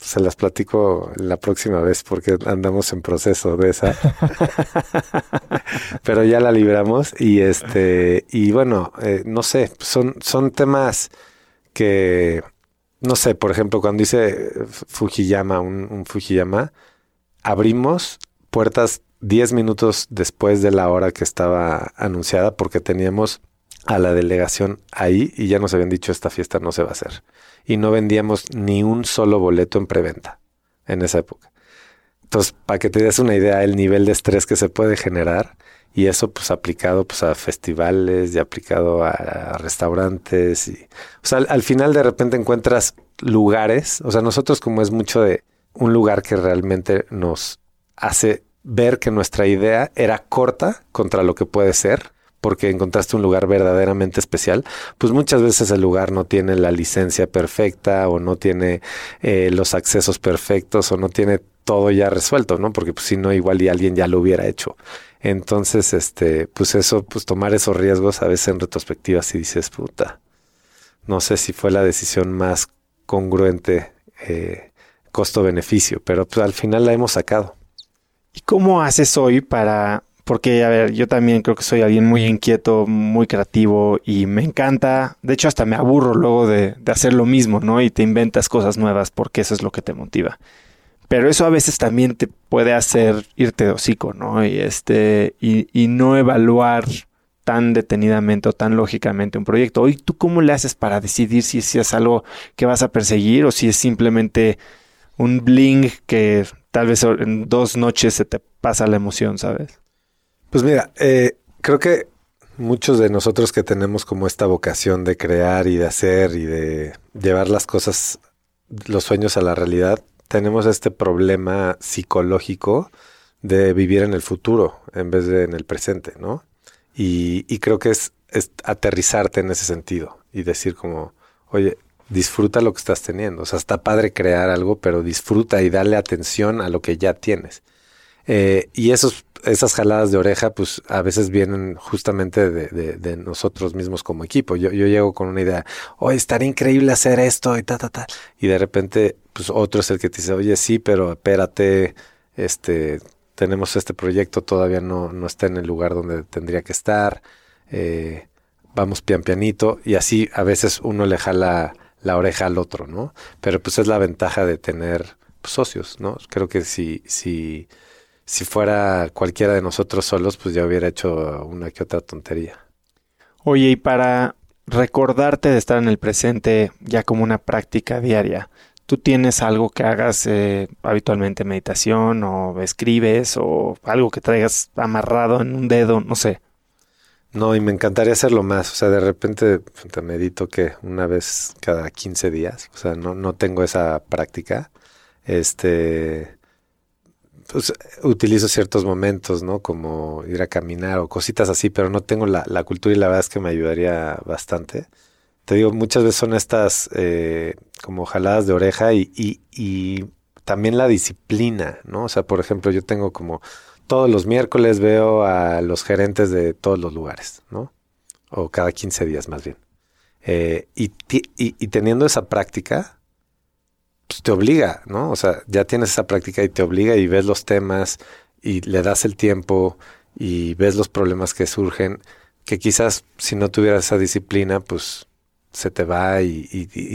se las platico la próxima vez porque andamos en proceso de esa. *laughs* Pero ya la libramos y este, y bueno, eh, no sé, son, son temas que, no sé, por ejemplo, cuando dice Fujiyama, un, un Fujiyama, abrimos puertas 10 minutos después de la hora que estaba anunciada porque teníamos a la delegación ahí y ya nos habían dicho esta fiesta no se va a hacer. Y no vendíamos ni un solo boleto en preventa en esa época. Entonces, para que te des una idea el nivel de estrés que se puede generar y eso pues aplicado pues a festivales y aplicado a, restaurantes y o sea, al, al final de repente encuentras lugares, o sea, nosotros como es mucho de un lugar que realmente nos hace ver que nuestra idea era corta contra lo que puede ser, porque encontraste un lugar verdaderamente especial, pues muchas veces el lugar no tiene la licencia perfecta o no tiene eh, los accesos perfectos o no tiene todo ya resuelto, ¿no? Porque pues si no, igual y alguien ya lo hubiera hecho. Entonces, este, pues eso, pues tomar esos riesgos a veces en retrospectiva si dices, puta, no sé si fue la decisión más congruente eh, costo-beneficio, pero pues al final la hemos sacado. ¿Y cómo haces hoy para porque, a ver, yo también creo que soy alguien muy inquieto, muy creativo y me encanta. De hecho, hasta me aburro luego de, hacer lo mismo, ¿no? Y te inventas cosas nuevas porque eso es lo que te motiva. Pero eso a veces también te puede hacer irte de hocico, ¿no? Y, este, y, y no evaluar tan detenidamente o tan lógicamente un proyecto. Hoy, ¿tú cómo le haces para decidir si, si es algo que vas a perseguir o si es simplemente un bling que tal vez en dos noches se te pasa la emoción, ¿sabes? Pues mira, eh, creo que muchos de nosotros que tenemos como esta vocación de crear y de hacer y de llevar las cosas, los sueños a la realidad, tenemos este problema psicológico de vivir en el futuro en vez de en el presente, ¿no? Y, creo que es, es, aterrizarte en ese sentido y decir como, oye, disfruta lo que estás teniendo. O sea, está padre crear algo, pero disfruta y dale atención a lo que ya tienes. Eh, y esos, esas jaladas de oreja, pues a veces vienen justamente de, nosotros mismos como equipo. Yo, yo llego con una idea, oye, estaría increíble hacer esto y ta, ta, ta. Y de repente, pues otro es el que te dice, oye, sí, pero espérate, este, tenemos este proyecto, todavía no, no está en el lugar donde tendría que estar. Eh, vamos pian pianito. Y así a veces uno le jala la oreja al otro, ¿no? Pero pues es la ventaja de tener pues, socios, ¿no? Creo que si, si si fuera cualquiera de nosotros solos, pues ya hubiera hecho una que otra tontería. Oye, y para recordarte de estar en el presente ya como una práctica diaria, ¿tú tienes algo que hagas eh, habitualmente, meditación o escribes o algo que traigas amarrado en un dedo, no sé? No, y me encantaría hacerlo más. O sea, de repente te medito que una vez cada 15 días. O sea, no, no tengo esa práctica. Este, pues, utilizo ciertos momentos, ¿no? Como ir a caminar o cositas así, pero no tengo la, cultura y la verdad es que me ayudaría bastante. Te digo, muchas veces son estas eh, como jaladas de oreja y, y, y también la disciplina, ¿no? O sea, por ejemplo, yo tengo como todos los miércoles veo a los gerentes de todos los lugares, ¿no? O cada 15 días más bien. Eh, y, teniendo esa práctica, pues, te obliga, ¿no? O sea, ya tienes esa práctica y te obliga y ves los temas y le das el tiempo y ves los problemas que surgen, que quizás si no tuvieras esa disciplina, pues se te va y,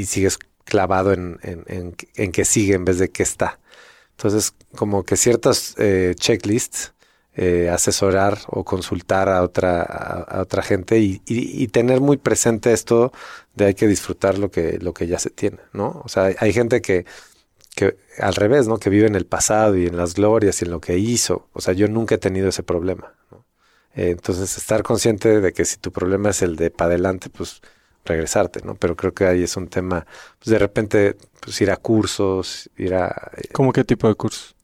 sigues clavado en, en, que sigue en vez de que está. Entonces, como que ciertas eh, checklists eh, asesorar o consultar a otra, a, otra gente y, y, tener muy presente esto de hay que disfrutar lo que, lo que ya se tiene, ¿no? O sea, hay, gente que, que al revés, ¿no? Que vive en el pasado y en las glorias y en lo que hizo. O sea, yo nunca he tenido ese problema, ¿no? Eh, entonces, estar consciente de que si tu problema es el de para adelante, pues regresarte, ¿no? Pero creo que ahí es un tema, pues de repente, pues ir a cursos, ir a... Eh, ¿Cómo qué tipo de cursos?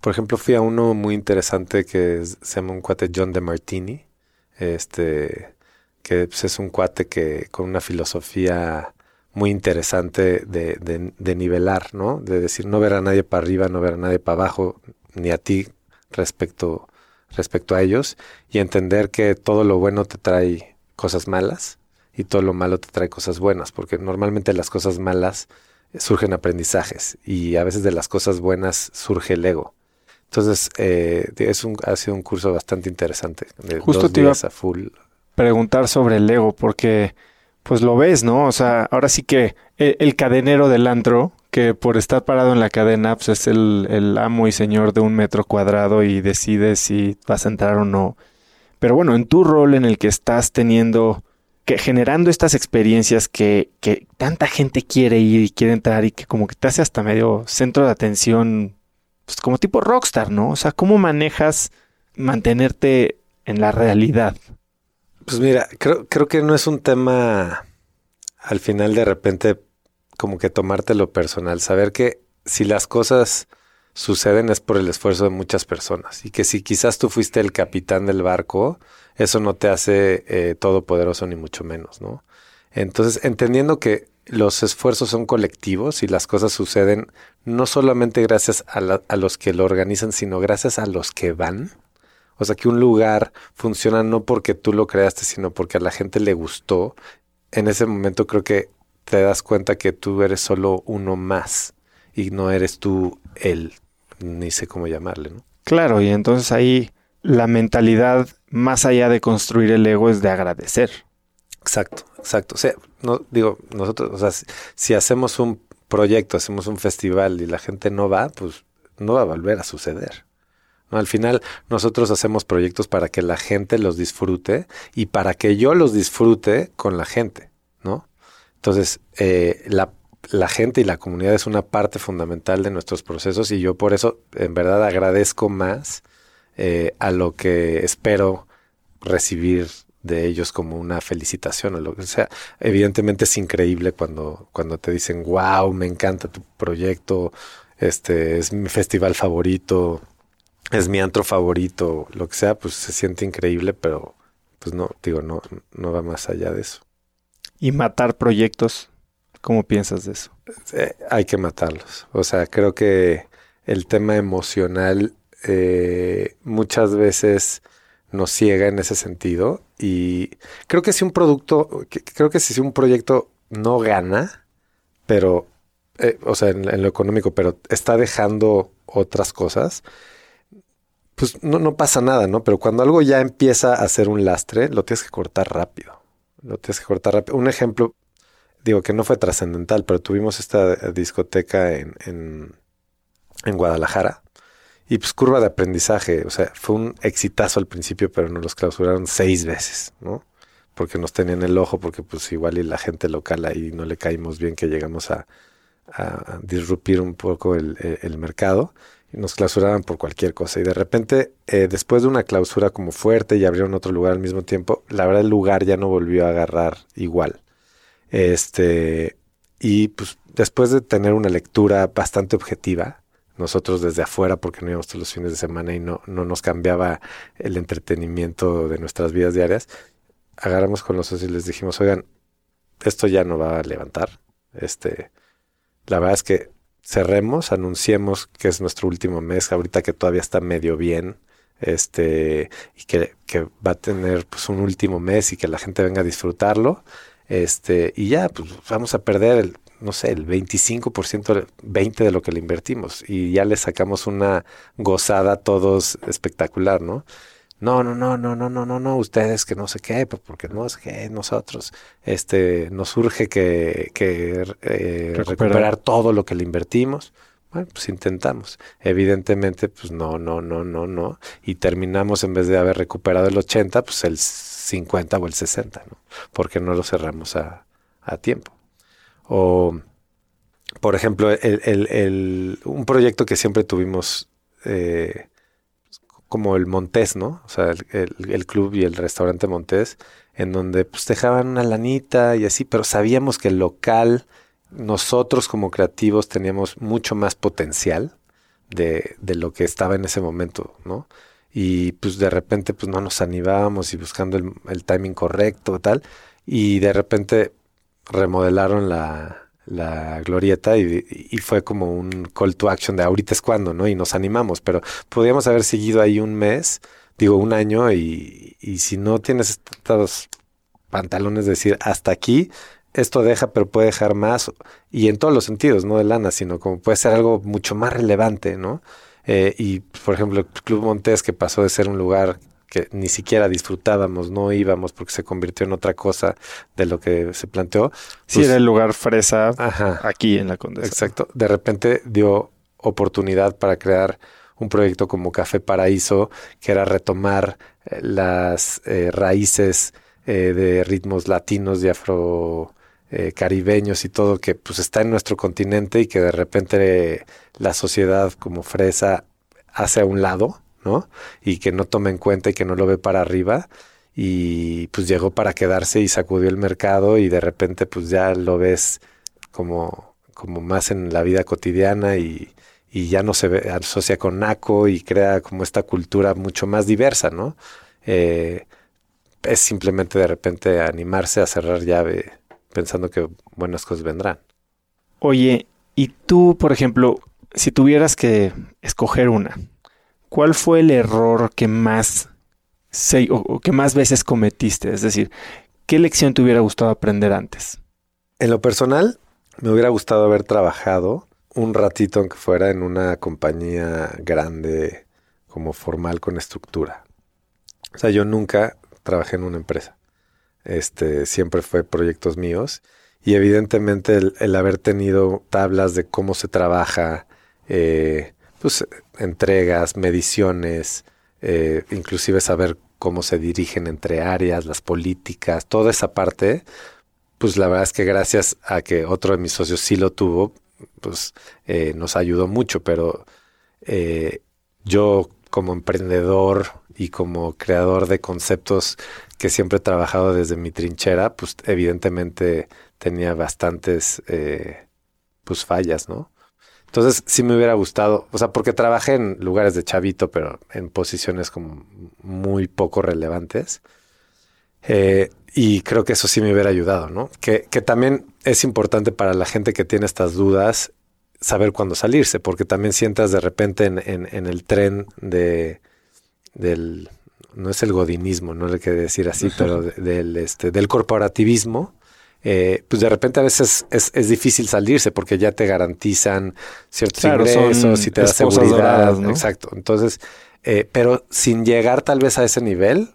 Por ejemplo, fui a uno muy interesante que se llama un cuate John de Martini, este, que pues, es un cuate que con una filosofía muy interesante de, de, de, nivelar, ¿no? De decir, no ver a nadie para arriba, no ver a nadie para abajo, ni a ti respecto, respecto a ellos, y entender que todo lo bueno te trae cosas malas y todo lo malo te trae cosas buenas, porque normalmente las cosas malas surgen aprendizajes y a veces de las cosas buenas surge el ego. Entonces, eh, es un, ha sido un curso bastante interesante. De Justo dos iba días a full. Preguntar sobre el ego, porque pues lo ves, ¿no? O sea, ahora sí que el, el cadenero del antro, que por estar parado en la cadena, pues es el, el amo y señor de un metro cuadrado y decide si vas a entrar o no. Pero bueno, en tu rol en el que estás teniendo, que generando estas experiencias que, que tanta gente quiere ir y quiere entrar y que como que te hace hasta medio centro de atención, pues como tipo rockstar, ¿no? O sea, ¿cómo manejas mantenerte en la realidad? Pues mira, creo, creo que no es un tema al final de repente como que tomártelo personal, saber que si las cosas suceden es por el esfuerzo de muchas personas y que si quizás tú fuiste el capitán del barco, eso no te hace eh, todopoderoso ni mucho menos, ¿no? Entonces, entendiendo que los esfuerzos son colectivos y las cosas suceden no solamente gracias a, la- a los que lo organizan, sino gracias a los que van. O sea, que un lugar funciona no porque tú lo creaste, sino porque a la gente le gustó. En ese momento creo que te das cuenta que tú eres solo uno más y no eres tú el, ni sé cómo llamarle, ¿no? Claro, y entonces ahí la mentalidad más allá de construir el ego es de agradecer. Exacto, exacto. O sea, no digo, nosotros, o sea, si, si hacemos un proyecto, hacemos un festival y la gente no va, pues no va a volver a suceder. Al final, nosotros hacemos proyectos para que la gente los disfrute y para que yo los disfrute con la gente, ¿no? Entonces, eh, la, la gente y la comunidad es una parte fundamental de nuestros procesos y yo por eso, en verdad, agradezco más eh, a lo que espero recibir de ellos como una felicitación o lo que sea. Evidentemente es increíble cuando, cuando te dicen, wow, me encanta tu proyecto, este es mi festival favorito, es mi antro favorito, lo que sea, pues se siente increíble, pero pues no, digo, no, no va más allá de eso. Y matar proyectos, ¿cómo piensas de eso? Eh, hay que matarlos. O sea, creo que el tema emocional eh, muchas veces nos ciega en ese sentido y creo que si un producto, que- creo que si un proyecto no gana, pero, eh, o sea, en, en lo económico, pero está dejando otras cosas, pues no, no pasa nada, ¿no? Pero cuando algo ya empieza a ser un lastre, lo tienes que cortar rápido. Lo tienes que cortar rápido. Un ejemplo, digo que no fue trascendental, pero tuvimos esta eh, discoteca en, en, en Guadalajara. Y pues curva de aprendizaje, o sea, fue un exitazo al principio, pero nos los clausuraron seis veces, ¿no? Porque nos tenían el ojo, porque pues igual y la gente local ahí no le caímos bien que llegamos a, a disrupir un poco el, el- mercado nos clausuraban por cualquier cosa. Y de repente, eh, después de una clausura como fuerte y abrieron otro lugar al mismo tiempo, la verdad el lugar ya no volvió a agarrar igual. Este, y pues después de tener una lectura bastante objetiva, nosotros desde afuera, porque no íbamos todos los fines de semana y no, no nos cambiaba el entretenimiento de nuestras vidas diarias, agarramos con los socios y les dijimos, oigan, esto ya no va a levantar. Este, la verdad es que cerremos, anunciemos que es nuestro último mes, ahorita que todavía está medio bien, este, y que, que va a tener pues un último mes y que la gente venga a disfrutarlo. Este, y ya, pues vamos a perder el, no sé, el 25%, 20% de lo que le invertimos. Y ya le sacamos una gozada a todos espectacular, ¿no? No, no, no, no, no, no, no, no, ustedes que no sé qué, pues porque no sé qué, nosotros, este, nos urge que, que eh, Recuperar. recuperar todo lo que le invertimos. Bueno, pues intentamos. Evidentemente, pues no, no, no, no, no. Y terminamos en vez de haber recuperado el 80, pues el 50 o el 60, ¿no? Porque no lo cerramos a, a tiempo. O, por ejemplo, el, el- el- un proyecto que siempre tuvimos eh, como el Montés, ¿no? O sea, el, club y el restaurante Montés, en donde pues dejaban una lanita y así, pero sabíamos que el local, nosotros como creativos teníamos mucho más potencial de, de lo que estaba en ese momento, ¿no? Y pues de repente pues no nos animábamos y buscando el, el timing correcto tal, y de repente remodelaron la, la glorieta y, fue como un call to action de ahorita es cuando, ¿no? Y nos animamos, pero podíamos haber seguido ahí un mes, digo un año, y, y si no tienes estos pantalones de decir hasta aquí, esto deja, pero puede dejar más, y en todos los sentidos, no de lana, sino como puede ser algo mucho más relevante, ¿no? Eh, y, por ejemplo, el Club Montés, que pasó de ser un lugar que ni siquiera disfrutábamos, no íbamos porque se convirtió en otra cosa de lo que se planteó. sí, pues era el lugar fresa aquí en la Condesa. Exacto. De repente dio oportunidad para crear un proyecto como Café Paraíso, que era retomar eh, las eh, raíces de ritmos latinos y afro eh, caribeños y todo que pues está en nuestro continente y que de repente la sociedad como fresa hace a un lado, ¿no? Y que no toma en cuenta y que no lo ve para arriba y pues llegó para quedarse y sacudió el mercado y de repente pues ya lo ves como, como más en la vida cotidiana y, y ya no se ve, asocia con Naco y crea como esta cultura mucho más diversa, ¿no? Eh, es simplemente de repente animarse a cerrar llave pensando que buenas cosas vendrán. Oye, y tú, por ejemplo, si tuvieras que escoger una, ¿cuál fue el error que más o que más veces cometiste? Es decir, ¿qué lección te hubiera gustado aprender antes? En lo personal, me hubiera gustado haber trabajado un ratito, aunque fuera en una compañía grande, como formal, con estructura. O sea, yo nunca trabajé en una empresa. Este, siempre fue proyectos míos. Y evidentemente el, haber tenido tablas de cómo se trabaja, eh, pues entregas, mediciones, eh, inclusive saber cómo se dirigen entre áreas, las políticas, toda esa parte, pues la verdad es que gracias a que otro de mis socios sí lo tuvo, pues eh, nos ayudó mucho, pero yo como emprendedor y como creador de conceptos que siempre he trabajado desde mi trinchera, pues evidentemente tenía bastantes eh, pues fallas, ¿no? Entonces sí me hubiera gustado, o sea, porque trabajé en lugares de chavito, pero en posiciones como muy poco relevantes. Eh, y creo que eso sí me hubiera ayudado, ¿no? Que, que también es importante para la gente que tiene estas dudas saber cuándo salirse, porque también sientas de repente en, en el tren de, del, no es el godinismo, no le quiero decir así, pero *laughs* del, este, del corporativismo, eh, pues de repente a veces es, es, difícil salirse porque ya te garantizan ciertos ingresos y te da seguridad. Exacto. Entonces, eh, pero sin llegar tal vez a ese nivel,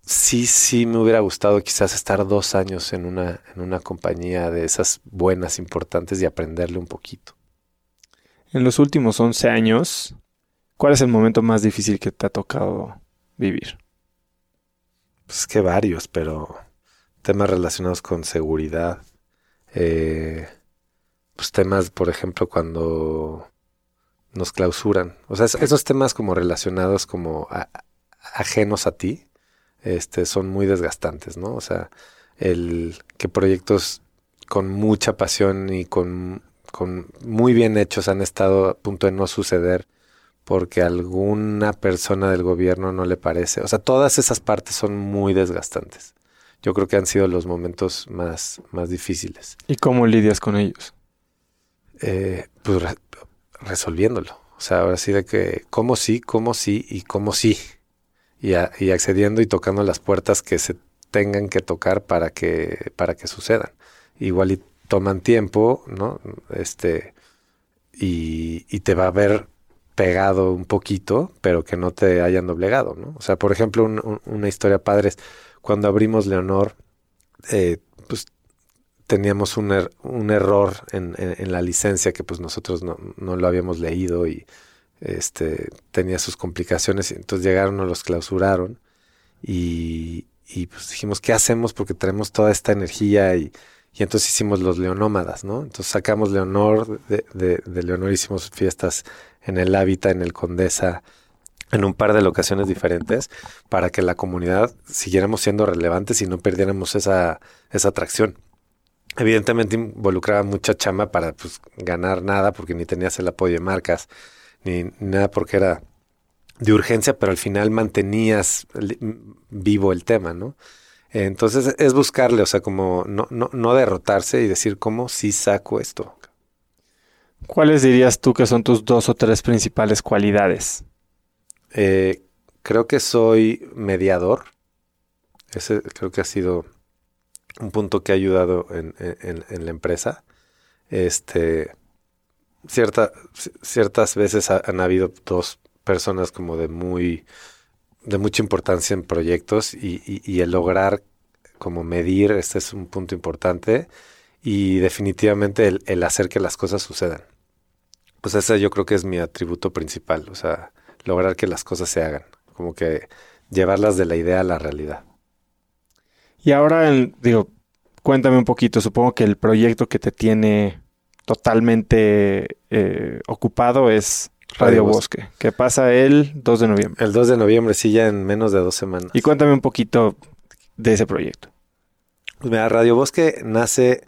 sí, sí me hubiera gustado quizás estar dos años en una, en una compañía de esas buenas, importantes y aprenderle un poquito. En los últimos 11 años, ¿cuál es el momento más difícil que te ha tocado vivir? Pues que varios, pero temas relacionados con seguridad. Eh, pues temas, por ejemplo, cuando nos clausuran. O sea, esos temas como relacionados como ajenos a ti, este, son muy desgastantes, ¿no? O sea, el que proyectos con mucha pasión y con, con muy bien hechos han estado a punto de no suceder porque alguna persona del gobierno no le parece. O sea, todas esas partes son muy desgastantes. Yo creo que han sido los momentos más, más difíciles. ¿Y cómo lidias con ellos? Eh, pues resolviéndolo. O sea, ahora sí de que cómo sí, cómo sí y cómo sí. Y, y, accediendo y tocando las puertas que se tengan que tocar para que, para que sucedan. Igual y toman tiempo, ¿no? Este, y, y te va a ver pegado un poquito, pero que no te hayan doblegado, ¿no? O sea, por ejemplo, una historia padre es cuando abrimos Leonor, eh, pues teníamos un, er, un error en, en, la licencia que pues nosotros no, no, lo habíamos leído y este tenía sus complicaciones entonces llegaron, nos los clausuraron y, y pues dijimos, ¿qué hacemos? Porque tenemos toda esta energía y, y entonces hicimos los leonómadas, ¿no? Entonces sacamos Leonor, de, de, de Leonor hicimos fiestas en el hábitat, en el Condesa, en un par de locaciones diferentes, para que la comunidad siguiéramos siendo relevantes y no perdiéramos esa, esa atracción. Evidentemente involucraba mucha chama para pues, ganar nada, porque ni tenías el apoyo de marcas, ni, nada porque era de urgencia, pero al final mantenías vivo el tema, ¿no? Entonces es buscarle, o sea, como no, no, no derrotarse y decir cómo sí saco esto. ¿Cuáles dirías tú que son tus dos o tres principales cualidades? Eh, creo que soy mediador. Ese creo que ha sido un punto que ha ayudado en, la empresa. Este, cierta, ciertas veces han habido dos personas como de muy, de mucha importancia en proyectos y, el lograr como medir, este es un punto importante y definitivamente el, el, hacer que las cosas sucedan. Pues ese yo creo que es mi atributo principal, o sea, lograr que las cosas se hagan, como que llevarlas de la idea a la realidad. Y ahora, digo, cuéntame un poquito, supongo que el proyecto que te tiene totalmente eh, ocupado es Radio, Bosque, que pasa el 2 de noviembre. El 2 de noviembre, sí, ya en menos de dos semanas. Y cuéntame un poquito de ese proyecto. Pues mira, Radio Bosque nace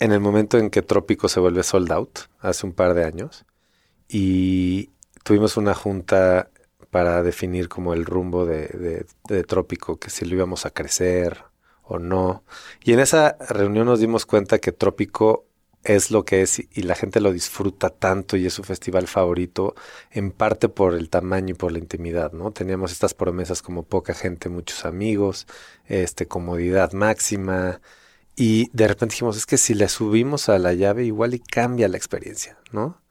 en el momento en que Trópico se vuelve sold out, hace un par de años, y tuvimos una junta para definir como el rumbo de, Trópico, que si lo íbamos a crecer o no. Y en esa reunión nos dimos cuenta que Trópico es lo que es y la gente lo disfruta tanto y es su festival favorito, en parte por el tamaño y por la intimidad, ¿no? Teníamos estas promesas como poca gente, muchos amigos, este, comodidad máxima, y de repente dijimos, es que si le subimos a la llave, igual y cambia la experiencia, ¿no?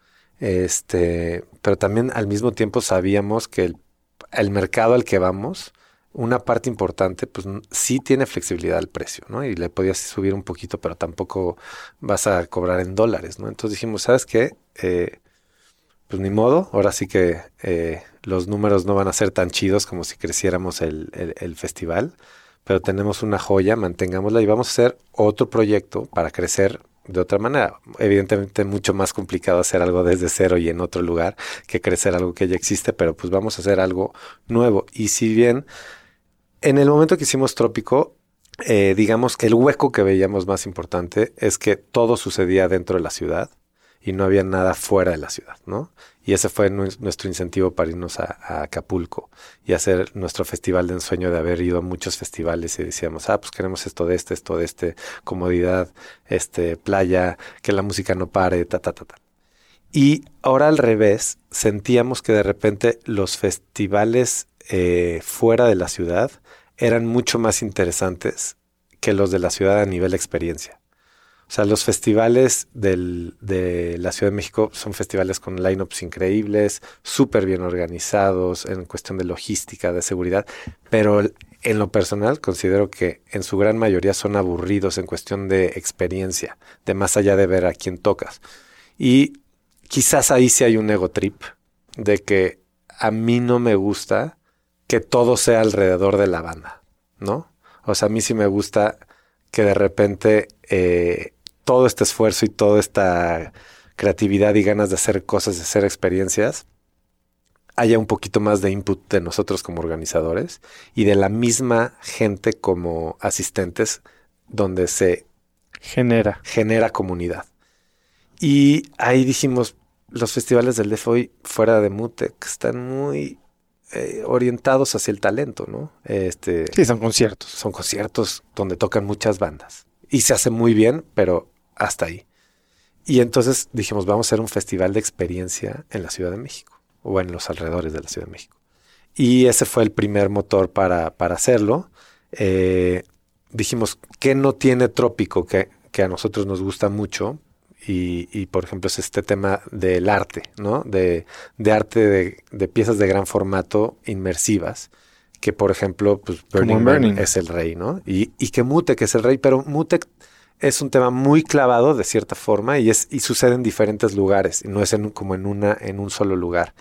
Este, pero también al mismo tiempo sabíamos que el, mercado al que vamos, una parte importante, pues sí tiene flexibilidad al precio, ¿no? Y le podías subir un poquito, pero tampoco vas a cobrar en dólares, ¿no? Entonces dijimos, ¿sabes qué? Eh, pues ni modo, ahora sí que eh, los números no van a ser tan chidos como si creciéramos el, el festival, pero tenemos una joya, mantengámosla y vamos a hacer otro proyecto para crecer de otra manera. Evidentemente mucho más complicado hacer algo desde cero y en otro lugar que crecer algo que ya existe, pero pues vamos a hacer algo nuevo. Y si bien en el momento que hicimos Trópico, eh, digamos que el hueco que veíamos más importante es que todo sucedía dentro de la ciudad y no había nada fuera de la ciudad, ¿no? Y ese fue nuestro incentivo para irnos a, Acapulco y hacer nuestro festival de ensueño de haber ido a muchos festivales y decíamos, ah, pues queremos esto de este, esto de este, comodidad, este, playa, que la música no pare, ta, ta, ta, ta. Y ahora al revés, sentíamos que de repente los festivales eh, fuera de la ciudad eran mucho más interesantes que los de la ciudad a nivel experiencia. O sea, los festivales de la Ciudad de México son festivales con lineups increíbles, súper bien organizados en cuestión de logística, de seguridad, pero en lo personal considero que en su gran mayoría son aburridos en cuestión de experiencia, de más allá de ver a quién tocas. Y quizás ahí sí hay un ego trip de que a mí no me gusta que todo sea alrededor de la banda, ¿no? O sea, a mí sí me gusta que de repente eh, todo este esfuerzo y toda esta creatividad y ganas de hacer cosas, de hacer experiencias, haya un poquito más de input de nosotros como organizadores y de la misma gente como asistentes donde se genera, genera comunidad. Y ahí dijimos, los festivales del DF hoy fuera de Mutec están muy eh, orientados hacia el talento, ¿no? Este, sí, son conciertos. Son conciertos donde tocan muchas bandas. Y se hace muy bien, pero hasta ahí. Y entonces dijimos, vamos a hacer un festival de experiencia en la Ciudad de México o en los alrededores de la Ciudad de México. Y ese fue el primer motor para, para hacerlo. Eh, dijimos, ¿qué no tiene trópico que, que, a nosotros nos gusta mucho? Y, y, por ejemplo es este tema del arte, ¿no? De, de arte de, de, piezas de gran formato inmersivas, que por ejemplo, pues Burning, Burning. es el rey, ¿no? Y, y que Mutec es el rey, pero Mutec es un tema muy clavado de cierta forma y, es, y sucede en diferentes lugares, no es en, como en, una, en un solo lugar.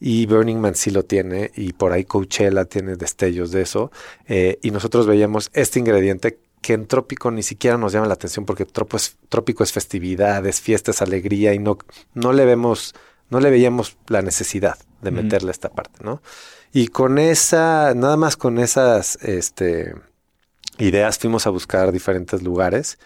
Y Burning Man sí lo tiene y por ahí Coachella tiene destellos de eso. Eh, y nosotros veíamos este ingrediente que en Trópico ni siquiera nos llama la atención porque es, Trópico es festividad, es fiesta, es alegría y no, no le vemos, no le veíamos la necesidad de meterle esta parte, ¿no? Y con esa, nada más con esas este, ideas fuimos a buscar diferentes lugares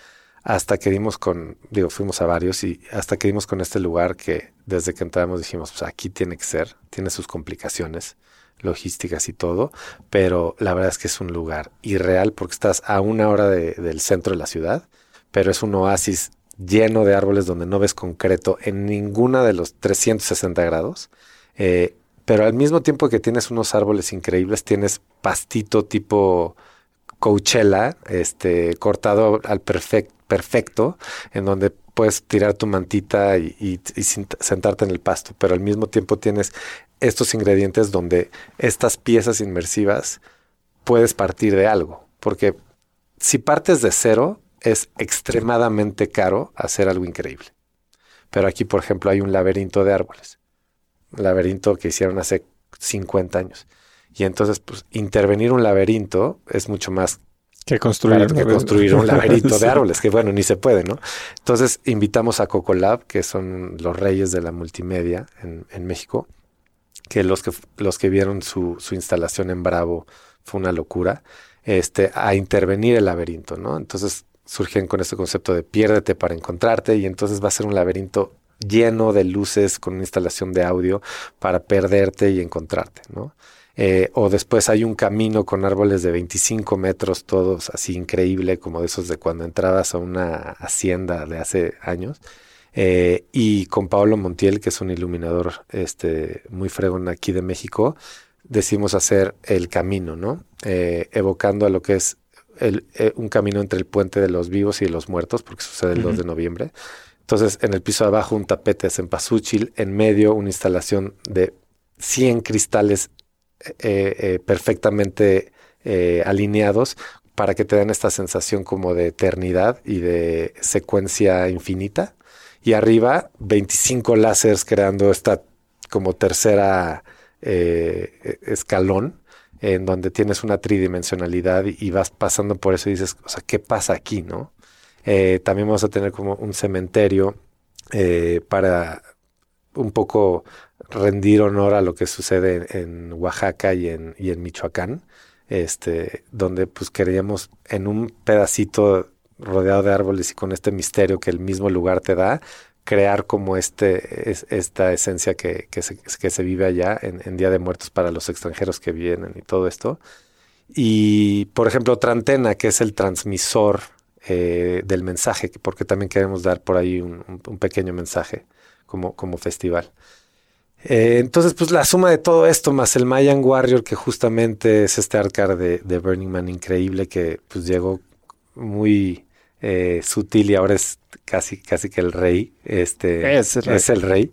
hasta que dimos con, digo, fuimos a varios y hasta que dimos con este lugar que desde que entramos dijimos, pues aquí tiene que ser, tiene sus complicaciones logísticas y todo, pero la verdad es que es un lugar irreal porque estás a una hora del centro de la ciudad, pero es un oasis lleno de árboles donde no ves concreto en ninguna de los 360 grados, eh, pero al mismo tiempo que tienes unos árboles increíbles, tienes pastito tipo Coachella, este, cortado al perfecto, en donde puedes tirar tu mantita y, sentarte en el pasto, pero al mismo tiempo tienes estos ingredientes donde estas piezas inmersivas puedes partir de algo, porque si partes de cero es extremadamente caro hacer algo increíble. Pero aquí, por ejemplo, hay un laberinto de árboles, un laberinto que hicieron hace 50 años. Y entonces, pues, intervenir un laberinto es mucho más que construir, que construir un laberinto de *laughs* árboles, que bueno, ni se puede, ¿no? Entonces invitamos a Cocolab, que son los reyes de la multimedia en, México, que los que los que vieron su, su, instalación en Bravo fue una locura, este, a intervenir el laberinto, ¿no? Entonces surgen con este concepto de piérdete para encontrarte y entonces va a ser un laberinto lleno de luces con una instalación de audio para perderte y encontrarte, ¿no? Eh, o después hay un camino con árboles de 25 metros, todos así increíble, como de esos de cuando entrabas a una hacienda de hace años. Eh, y con Pablo Montiel, que es un iluminador este, muy fregón aquí de México, decimos hacer el camino, ¿no? Eh, evocando a lo que es el, un camino entre el puente de los vivos y de los muertos, porque sucede el 2 de noviembre. Entonces, en el piso de abajo un tapete de cempasúchil, en medio una instalación de 100 cristales eh, eh, perfectamente eh, alineados para que te den esta sensación como de eternidad y de secuencia infinita. Y arriba, 25 láseres creando esta como tercera escalón en donde tienes una tridimensionalidad y, vas pasando por eso y dices, o sea, ¿qué pasa aquí, no? también vamos a tener como un cementerio para un poco rendir honor a lo que sucede en, Oaxaca y en, y en Michoacán, este, donde pues queríamos en un pedacito rodeado de árboles y con este misterio que el mismo lugar te da, crear como este, es, esta esencia que, que, se, que, se, vive allá en, Día de Muertos para los extranjeros que vienen y todo esto. Y, por ejemplo, otra antena, que es el transmisor eh, del mensaje, porque también queremos dar por ahí un, un pequeño mensaje como, como festival. Eh, entonces, pues la suma de todo esto, más el Mayan Warrior, que justamente es este arcar de, Burning Man increíble, que pues llegó muy eh, sutil y ahora es casi, casi que el rey. Este es el rey.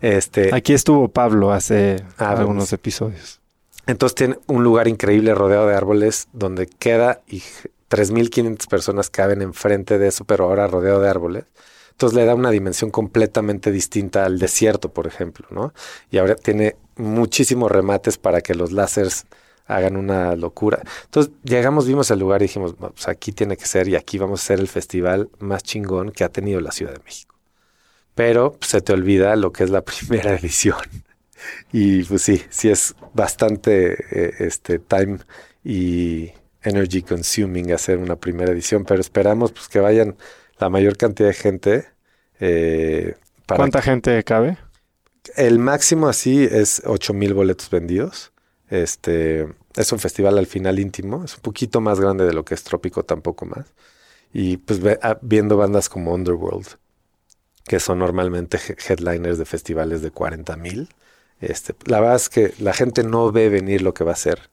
Este, Aquí estuvo Pablo hace ah, algunos episodios. Entonces tiene un lugar increíble rodeado de árboles donde queda y 3.500 personas caben enfrente de eso, pero ahora rodeado de árboles. Entonces le da una dimensión completamente distinta al desierto, por ejemplo, ¿no? Y ahora tiene muchísimos remates para que los láseres hagan una locura. Entonces llegamos, vimos el lugar y dijimos, pues aquí tiene que ser y aquí vamos a hacer el festival más chingón que ha tenido la Ciudad de México. Pero pues, se te olvida lo que es la *laughs* primera edición. Y pues sí, sí es bastante eh, este time y energy consuming hacer una primera edición, pero esperamos pues que vayan la mayor cantidad de gente. Eh, ¿Cuánta gente cabe? El máximo así es 8 mil boletos vendidos. Este es un festival al final íntimo, es un poquito más grande de lo que es Trópico, tampoco más. Y pues ah, viendo bandas como Underworld, que son normalmente headliners de festivales de 40 mil. Este, la verdad es que la gente no ve venir lo que va a ser.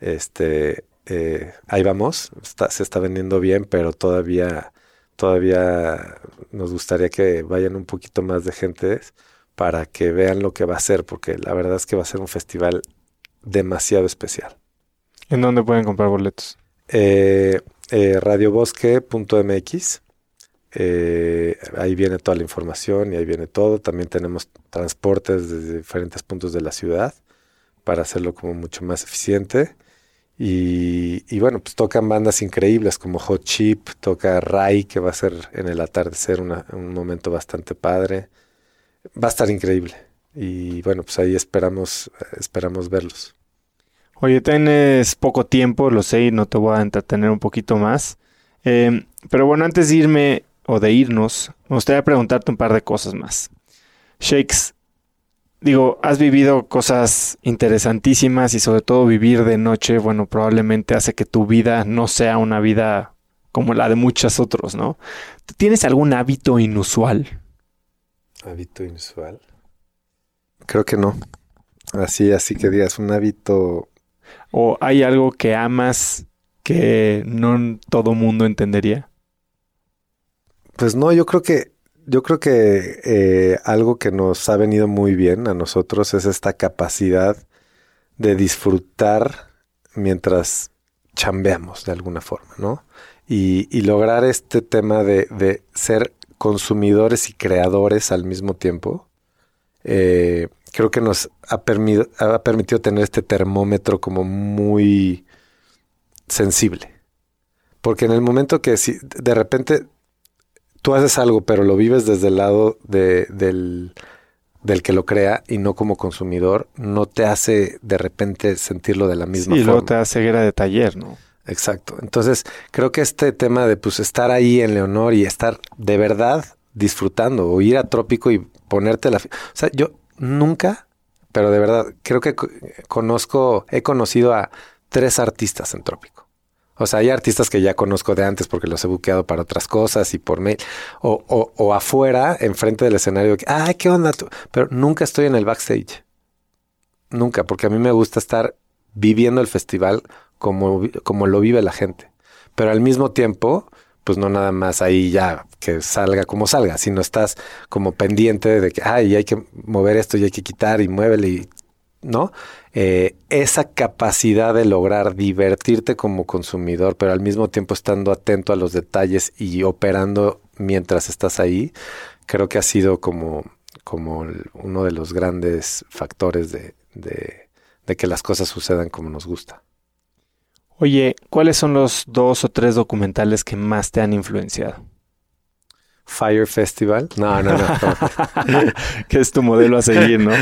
Este, eh, ahí vamos, se está vendiendo bien, pero todavía todavía nos gustaría que vayan un poquito más de gente para que vean lo que va a ser, porque la verdad es que va a ser un festival demasiado especial. ¿En dónde pueden comprar boletos? Eh, eh, radiobosque.mx. Eh, ahí viene toda la información y ahí viene todo. También tenemos transportes desde diferentes puntos de la ciudad para hacerlo como mucho más eficiente. Y, bueno, pues tocan bandas increíbles como Hot Chip, toca Rai, que va a ser en el atardecer un momento bastante padre. Va a estar increíble. Y bueno, pues ahí esperamos, esperamos verlos. Oye, tienes poco tiempo, lo sé, y no te voy a entretener un poquito más. Em, pero bueno, antes de irme o de irnos, me gustaría preguntarte un par de cosas más. Shakes, digo, has vivido cosas interesantísimas y sobre todo vivir de noche, bueno, probablemente hace que tu vida no sea una vida como la de muchos otros, ¿no? ¿Tienes algún hábito inusual? Hábito inusual. Creo que no. Así, así que digas, un hábito. ¿O hay algo que amas que no todo mundo entendería? Pues no, yo creo que yo creo que eh, algo que nos ha venido muy bien a nosotros es esta capacidad de disfrutar mientras chambeamos de alguna forma, ¿no? Y, lograr este tema de, ser consumidores y creadores al mismo tiempo, eh, creo que nos ha, ha permitido tener este termómetro como muy sensible. Porque en el momento que si de repente tú haces algo, pero lo vives desde el lado de, del, del, que lo crea y no como consumidor, no te hace de repente sentirlo de la misma sí, forma. Y luego te da ceguera de taller, ¿no? Exacto. Entonces, creo que este tema de pues estar ahí en Leonor y estar de verdad disfrutando o ir a Trópico y ponerte la... O sea, yo nunca, pero de verdad, creo que conozco, he conocido a tres artistas en Trópico. O sea, hay artistas que ya conozco de antes porque los he buqueado para otras cosas y por mail. O, o, o afuera, enfrente del escenario, ay, ¿qué onda tú? Pero nunca estoy en el backstage. Nunca, porque a mí me gusta estar viviendo el festival como, como lo vive la gente. Pero al mismo tiempo, pues no nada más ahí ya que salga como salga, sino estás como pendiente de que, ay, hay que mover esto y hay que quitar y muévele y ¿no? Eh, esa capacidad de lograr divertirte como consumidor, pero al mismo tiempo estando atento a los detalles y operando mientras estás ahí, creo que ha sido como, como uno de los grandes factores de, de, de que las cosas sucedan como nos gusta. Oye, ¿cuáles son los dos o tres documentales que más te han influenciado? Fire Festival. No, no, no. *laughs* que es tu modelo a seguir, ¿no?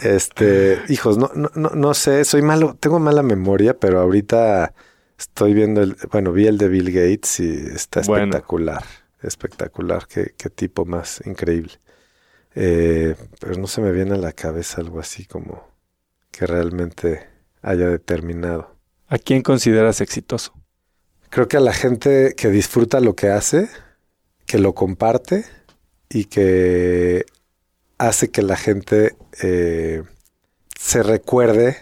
este, hijos, no, no, no, sé, soy malo, tengo mala memoria, pero ahorita estoy viendo el, bueno, vi el de Bill Gates y está espectacular, espectacular, qué, qué, tipo más increíble. Eh, pero no se me viene a la cabeza algo así como que realmente haya determinado. ¿A quién consideras exitoso? Creo que a la gente que disfruta lo que hace, que lo comparte y que hace que la gente eh, se recuerde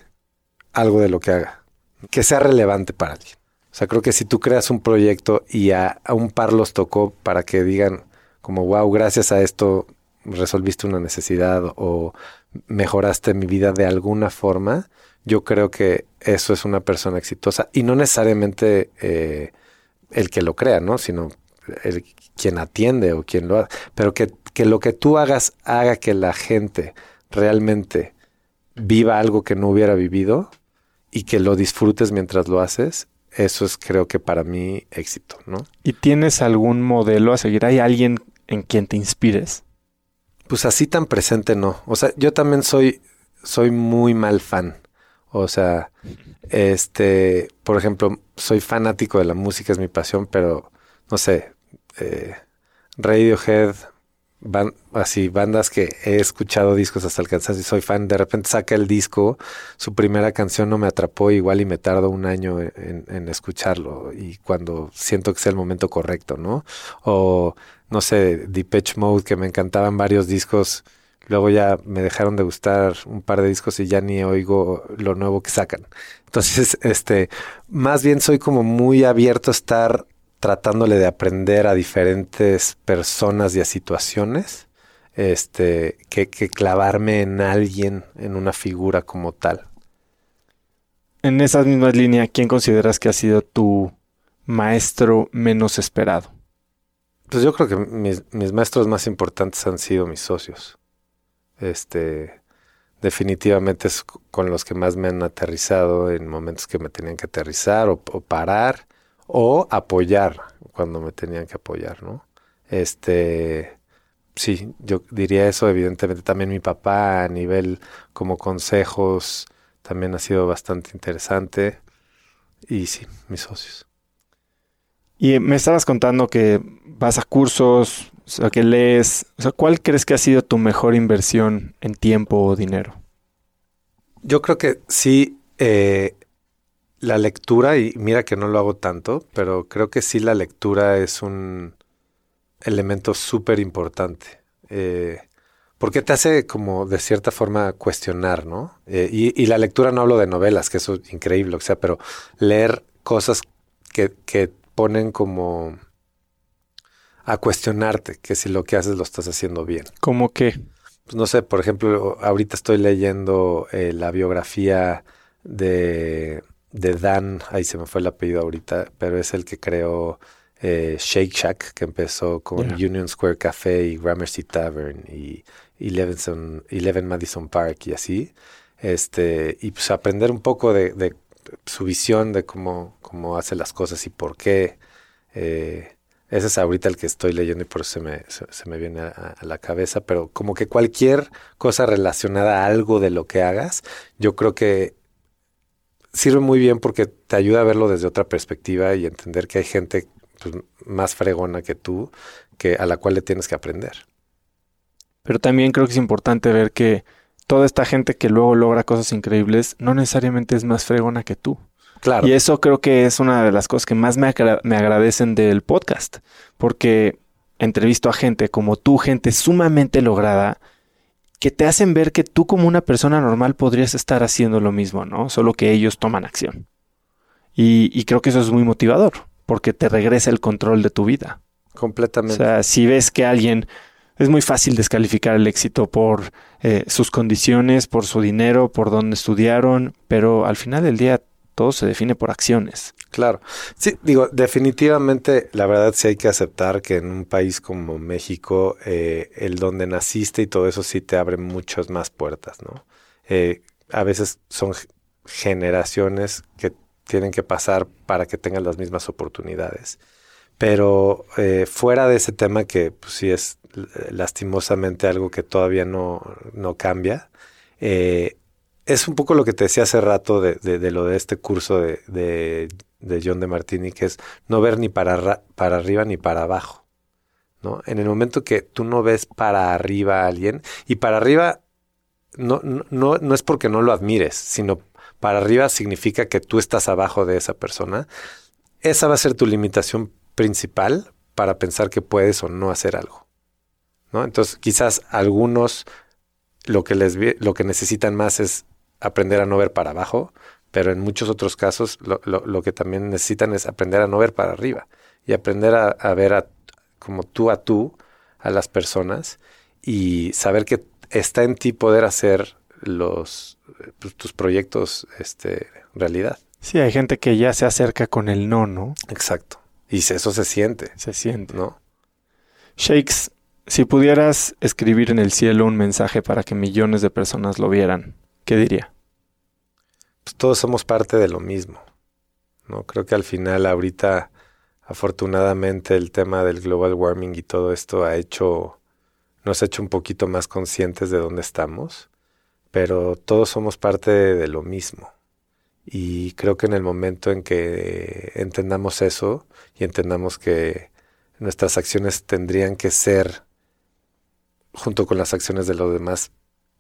algo de lo que haga, que sea relevante para alguien. O sea, creo que si tú creas un proyecto y a, un par los tocó para que digan como, wow, gracias a esto resolviste una necesidad o mejoraste mi vida de alguna forma, yo creo que eso es una persona exitosa y no necesariamente eh, el que lo crea, ¿no? Sino el, quien atiende o quien lo hace, pero que, que lo que tú hagas haga que la gente realmente viva algo que no hubiera vivido y que lo disfrutes mientras lo haces, eso es creo que para mí éxito, ¿no? ¿Y tienes algún modelo a seguir? ¿Hay alguien en quien te inspires? Pues así tan presente no. O sea, yo también soy, soy muy mal fan. O sea, este, por ejemplo, soy fanático de la música, es mi pasión, pero no sé, eh, Radiohead, así, bandas que he escuchado discos hasta el cansancio y soy fan, de repente saca el disco, su primera canción no me atrapó igual y me tardo un año en, escucharlo y cuando siento que es el momento correcto, ¿no? O, no sé, Depeche Mode, que me encantaban varios discos, luego ya me dejaron de gustar un par de discos y ya ni oigo lo nuevo que sacan. Entonces, *laughs* este, más bien soy como muy abierto a estar tratándole de aprender a diferentes personas y a situaciones, este, que, que clavarme en alguien, en una figura como tal. En esas mismas líneas, ¿quién consideras que ha sido tu maestro menos esperado? Pues yo creo que mis, mis, maestros más importantes han sido mis socios. Este, definitivamente es con los que más me han aterrizado en momentos que me tenían que aterrizar o, o parar o apoyar cuando me tenían que apoyar, ¿no? Este, sí, yo diría eso, evidentemente también mi papá a nivel como consejos también ha sido bastante interesante y sí, mis socios. Y me estabas contando que vas a cursos, o sea, que lees, o sea, ¿cuál crees que ha sido tu mejor inversión en tiempo o dinero? Yo creo que sí, eh, la lectura, y mira que no lo hago tanto, pero creo que sí la lectura es un elemento súper importante. Eh, porque te hace como de cierta forma cuestionar, ¿no? Eh, y, la lectura no hablo de novelas, que eso es increíble, o sea, pero leer cosas que, que ponen como a cuestionarte que si lo que haces lo estás haciendo bien. ¿Cómo qué? Pues no sé, por ejemplo, ahorita estoy leyendo eh, la biografía de, de Dan, ahí se me fue el apellido ahorita, pero es el que creó eh, Shake Shack, que empezó con. Union Square Café y Gramercy Tavern y Eleven, Eleven Madison Park y así. Este, y pues aprender un poco de, de su visión de cómo, cómo hace las cosas y por qué. Eh, ese es ahorita el que estoy leyendo y por eso se me, se, se me viene a, a la cabeza, pero como que cualquier cosa relacionada a algo de lo que hagas, yo creo que sirve muy bien porque te ayuda a verlo desde otra perspectiva y entender que hay gente pues, más fregona que tú que a la cual le tienes que aprender. Pero también creo que es importante ver que toda esta gente que luego logra cosas increíbles no necesariamente es más fregona que tú. Claro. Y eso creo que es una de las cosas que más me, agra- me agradecen del podcast, porque entrevisto a gente como tú, gente sumamente lograda, que te hacen ver que tú como una persona normal podrías estar haciendo lo mismo, ¿no? Solo que ellos toman acción. Y, y creo que eso es muy motivador, porque te regresa el control de tu vida. O completamente. sea, si ves que alguien es muy fácil descalificar el éxito por eh, sus condiciones, por su dinero, por dónde estudiaron, pero al final del día todo se define por acciones. Claro. Sí, digo, definitivamente, la verdad sí hay que aceptar que en un país como México, eh, el donde naciste y todo eso sí te abre muchas más puertas, ¿no? Eh, a veces son generaciones que tienen que pasar para que tengan las mismas oportunidades. Pero eh, fuera de ese tema que pues, sí es lastimosamente algo que todavía no, no cambia, eh, es un poco lo que te decía hace rato de, de- lo de este curso de, de, John de Martini, que es no ver ni para, ra- para arriba ni para abajo. ¿no? En el momento que tú no ves para arriba a alguien, y para arriba no, no, no, es porque no lo admires, sino para arriba significa que tú estás abajo de esa persona. Esa va a ser tu limitación principal para pensar que puedes o no hacer algo. ¿no? Entonces, quizás algunos lo que les lo que necesitan más es aprender a no ver para abajo, pero en muchos otros casos lo, lo- lo que también necesitan es aprender a no ver para arriba y aprender a, a ver a, como tú a tú a las personas y saber que está en ti poder hacer los pues, tus proyectos este, realidad. Sí, hay gente que ya se acerca con el no, ¿no? Exacto. Y eso se siente, Se siente. ¿no? Shakes, si pudieras escribir en el cielo un mensaje para que millones de personas lo vieran, ¿qué diría? Pues todos somos parte de lo mismo. ¿no? Creo que al final, ahorita, afortunadamente, el tema del global warming y todo esto ha hecho, nos ha hecho un poquito más conscientes de dónde estamos, pero todos somos parte de, de lo mismo. Y creo que en el momento en que entendamos eso y entendamos que nuestras acciones tendrían que ser, junto con las acciones de los demás,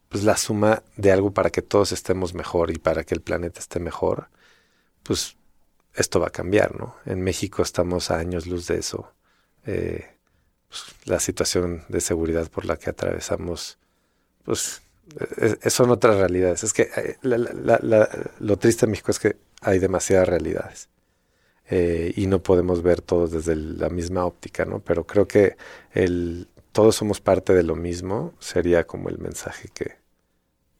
pues la suma de algo para que todos estemos mejor y para que el planeta esté mejor, pues esto va a cambiar, ¿no? En México estamos a años luz de eso. Eh, pues, la situación de seguridad por la que atravesamos, pues es- es- son otras realidades. Es que eh, lo triste en México es que hay demasiadas realidades eh, y no podemos ver todos desde la misma óptica, ¿no? Pero creo que el todos somos parte de lo mismo sería como el mensaje que,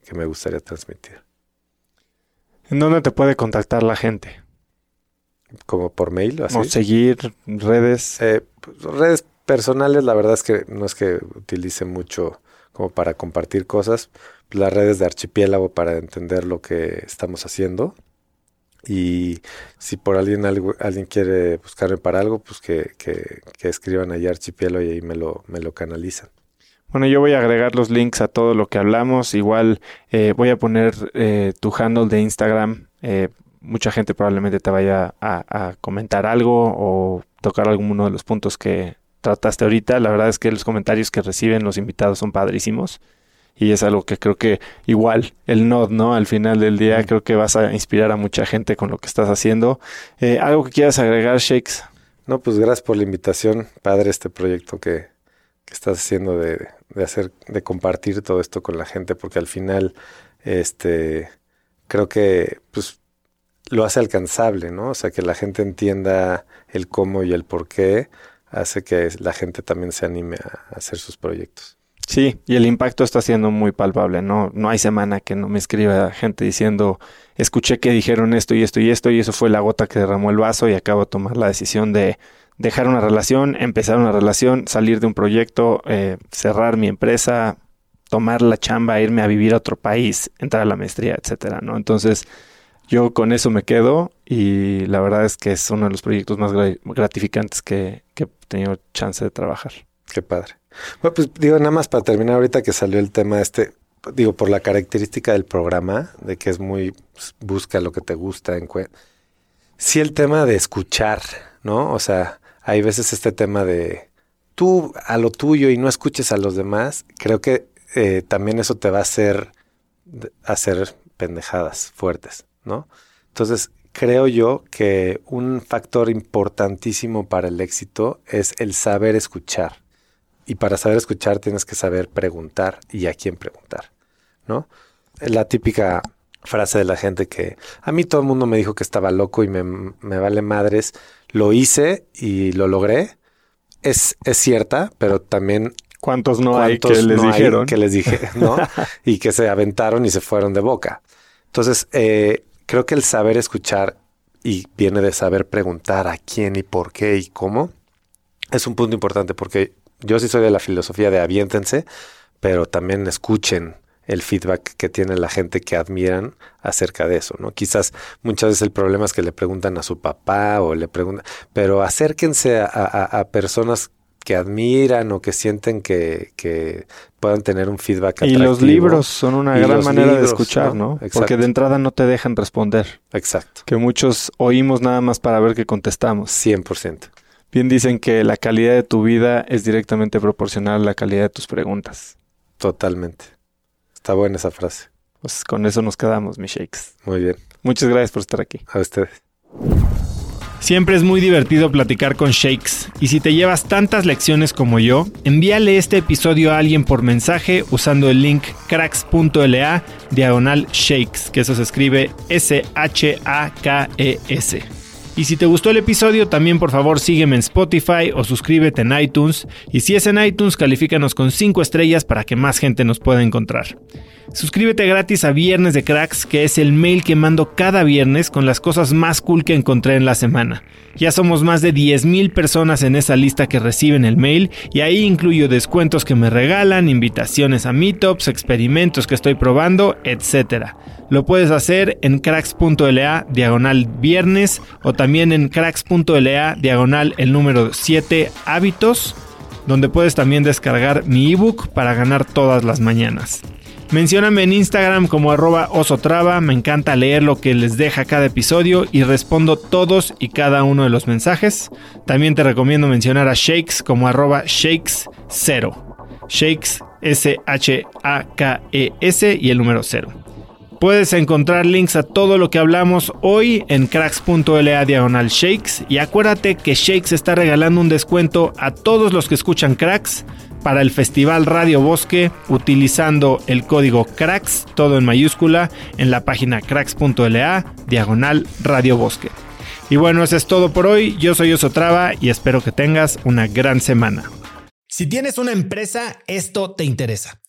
que me gustaría transmitir. ¿En dónde te puede contactar la gente? Como por mail, así. O seguir redes. Eh, pues, redes personales, la verdad es que no es que utilice mucho como para compartir cosas. Las redes de archipiélago para entender lo que estamos haciendo. Y si por alguien algo, alguien quiere buscarme para algo, pues que, que, que escriban ahí archipiélago y ahí me lo, me lo canalizan. Bueno, yo voy a agregar los links a todo lo que hablamos. Igual eh, voy a poner eh, tu handle de Instagram. Eh, mucha gente probablemente te vaya a, a comentar algo o tocar alguno de los puntos que trataste ahorita. La verdad es que los comentarios que reciben los invitados son padrísimos. Y es algo que creo que igual el nod, ¿no? Al final del día creo que vas a inspirar a mucha gente con lo que estás haciendo. Eh, ¿Algo que quieras agregar, Shakes? No, pues gracias por la invitación. Padre este proyecto que, que estás haciendo de, de hacer, de compartir todo esto con la gente, porque al final, este, creo que, pues, lo hace alcanzable, ¿no? O sea, que la gente entienda el cómo y el por qué hace que la gente también se anime a hacer sus proyectos. Sí, y el impacto está siendo muy palpable, ¿no? No hay semana que no me escriba gente diciendo, escuché que dijeron esto y esto y esto, y eso fue la gota que derramó el vaso y acabo de tomar la decisión de dejar una relación, empezar una relación, salir de un proyecto, eh, cerrar mi empresa, tomar la chamba, irme a vivir a otro país, entrar a la maestría, etcétera, ¿no? Entonces, yo con eso me quedo y la verdad es que es uno de los proyectos más gratificantes que, que he tenido chance de trabajar. Qué padre. Bueno, pues digo, nada más para terminar ahorita que salió el tema este, digo, por la característica del programa, de que es muy, pues, busca lo que te gusta. En sí, el tema de escuchar, ¿no? O sea, hay veces este tema de tú a lo tuyo y no escuches a los demás, creo que eh, también eso te va a hacer hacer pendejadas fuertes, ¿no? Entonces, creo yo que un factor importantísimo para el éxito es el saber escuchar. Y para saber escuchar tienes que saber preguntar y a quién preguntar, ¿no? La típica frase de la gente que a mí todo el mundo me dijo que estaba loco y me, me vale madres, lo hice y lo logré. Es, es cierta, pero también ¿Cuántos no hay que les dijeron? que les dije, ¿no? *laughs* y que se aventaron y se fueron de boca. Entonces, eh, creo que el saber escuchar y viene de saber preguntar a quién y por qué y cómo es un punto importante porque yo sí soy de la filosofía de aviéntense, pero también escuchen el feedback que tiene la gente que admiran acerca de eso, ¿no? Quizás muchas veces el problema es que le preguntan a su papá o le preguntan, pero acérquense a, personas que admiran o que sienten que, que, puedan tener un feedback atractivo. Y los libros son una gran manera de escuchar, ¿no? Porque de entrada no te dejan responder. Exacto. Que muchos oímos nada más para ver qué contestamos. 100%. Bien dicen que la calidad de tu vida es directamente proporcional a la calidad de tus preguntas. Totalmente. Está buena esa frase. Pues con eso nos quedamos, mis shakes. Muy bien. Muchas gracias por estar aquí. A ustedes. Siempre es muy divertido platicar con Shakes, y si te llevas tantas lecciones como yo, envíale este episodio a alguien por mensaje usando el link cracks.la diagonal Shakes, que eso se escribe S-H-A-K-E-S. Y si te gustó el episodio, también por favor sígueme en Spotify o suscríbete en iTunes. Y si es en iTunes, califícanos con 5 estrellas para que más gente nos pueda encontrar. Suscríbete gratis a Viernes de Cracks, que es el mail que mando cada viernes con las cosas más cool que encontré en la semana. Ya somos más de 10.000 personas en esa lista que reciben el mail y ahí incluyo descuentos que me regalan, invitaciones a meetups, experimentos que estoy probando, etc. Lo puedes hacer en cracks.la diagonal viernes o también en cracks.la diagonal el número 7 hábitos, donde puedes también descargar mi ebook para ganar todas las mañanas. Mencióname en Instagram como arroba osotrava, me encanta leer lo que les deja cada episodio y respondo todos y cada uno de los mensajes. También te recomiendo mencionar a Shakes como arroba Shakes0. Shakes S-H-A-K-E-S e y el número 0. Puedes encontrar links a todo lo que hablamos hoy en cracks.la diagonal shakes y acuérdate que Shakes está regalando un descuento a todos los que escuchan cracks para el Festival Radio Bosque utilizando el código CRACKS, todo en mayúscula, en la página cracks.la, diagonal Radio Bosque. Y bueno, eso es todo por hoy. Yo soy Osotrava y espero que tengas una gran semana. Si tienes una empresa, esto te interesa.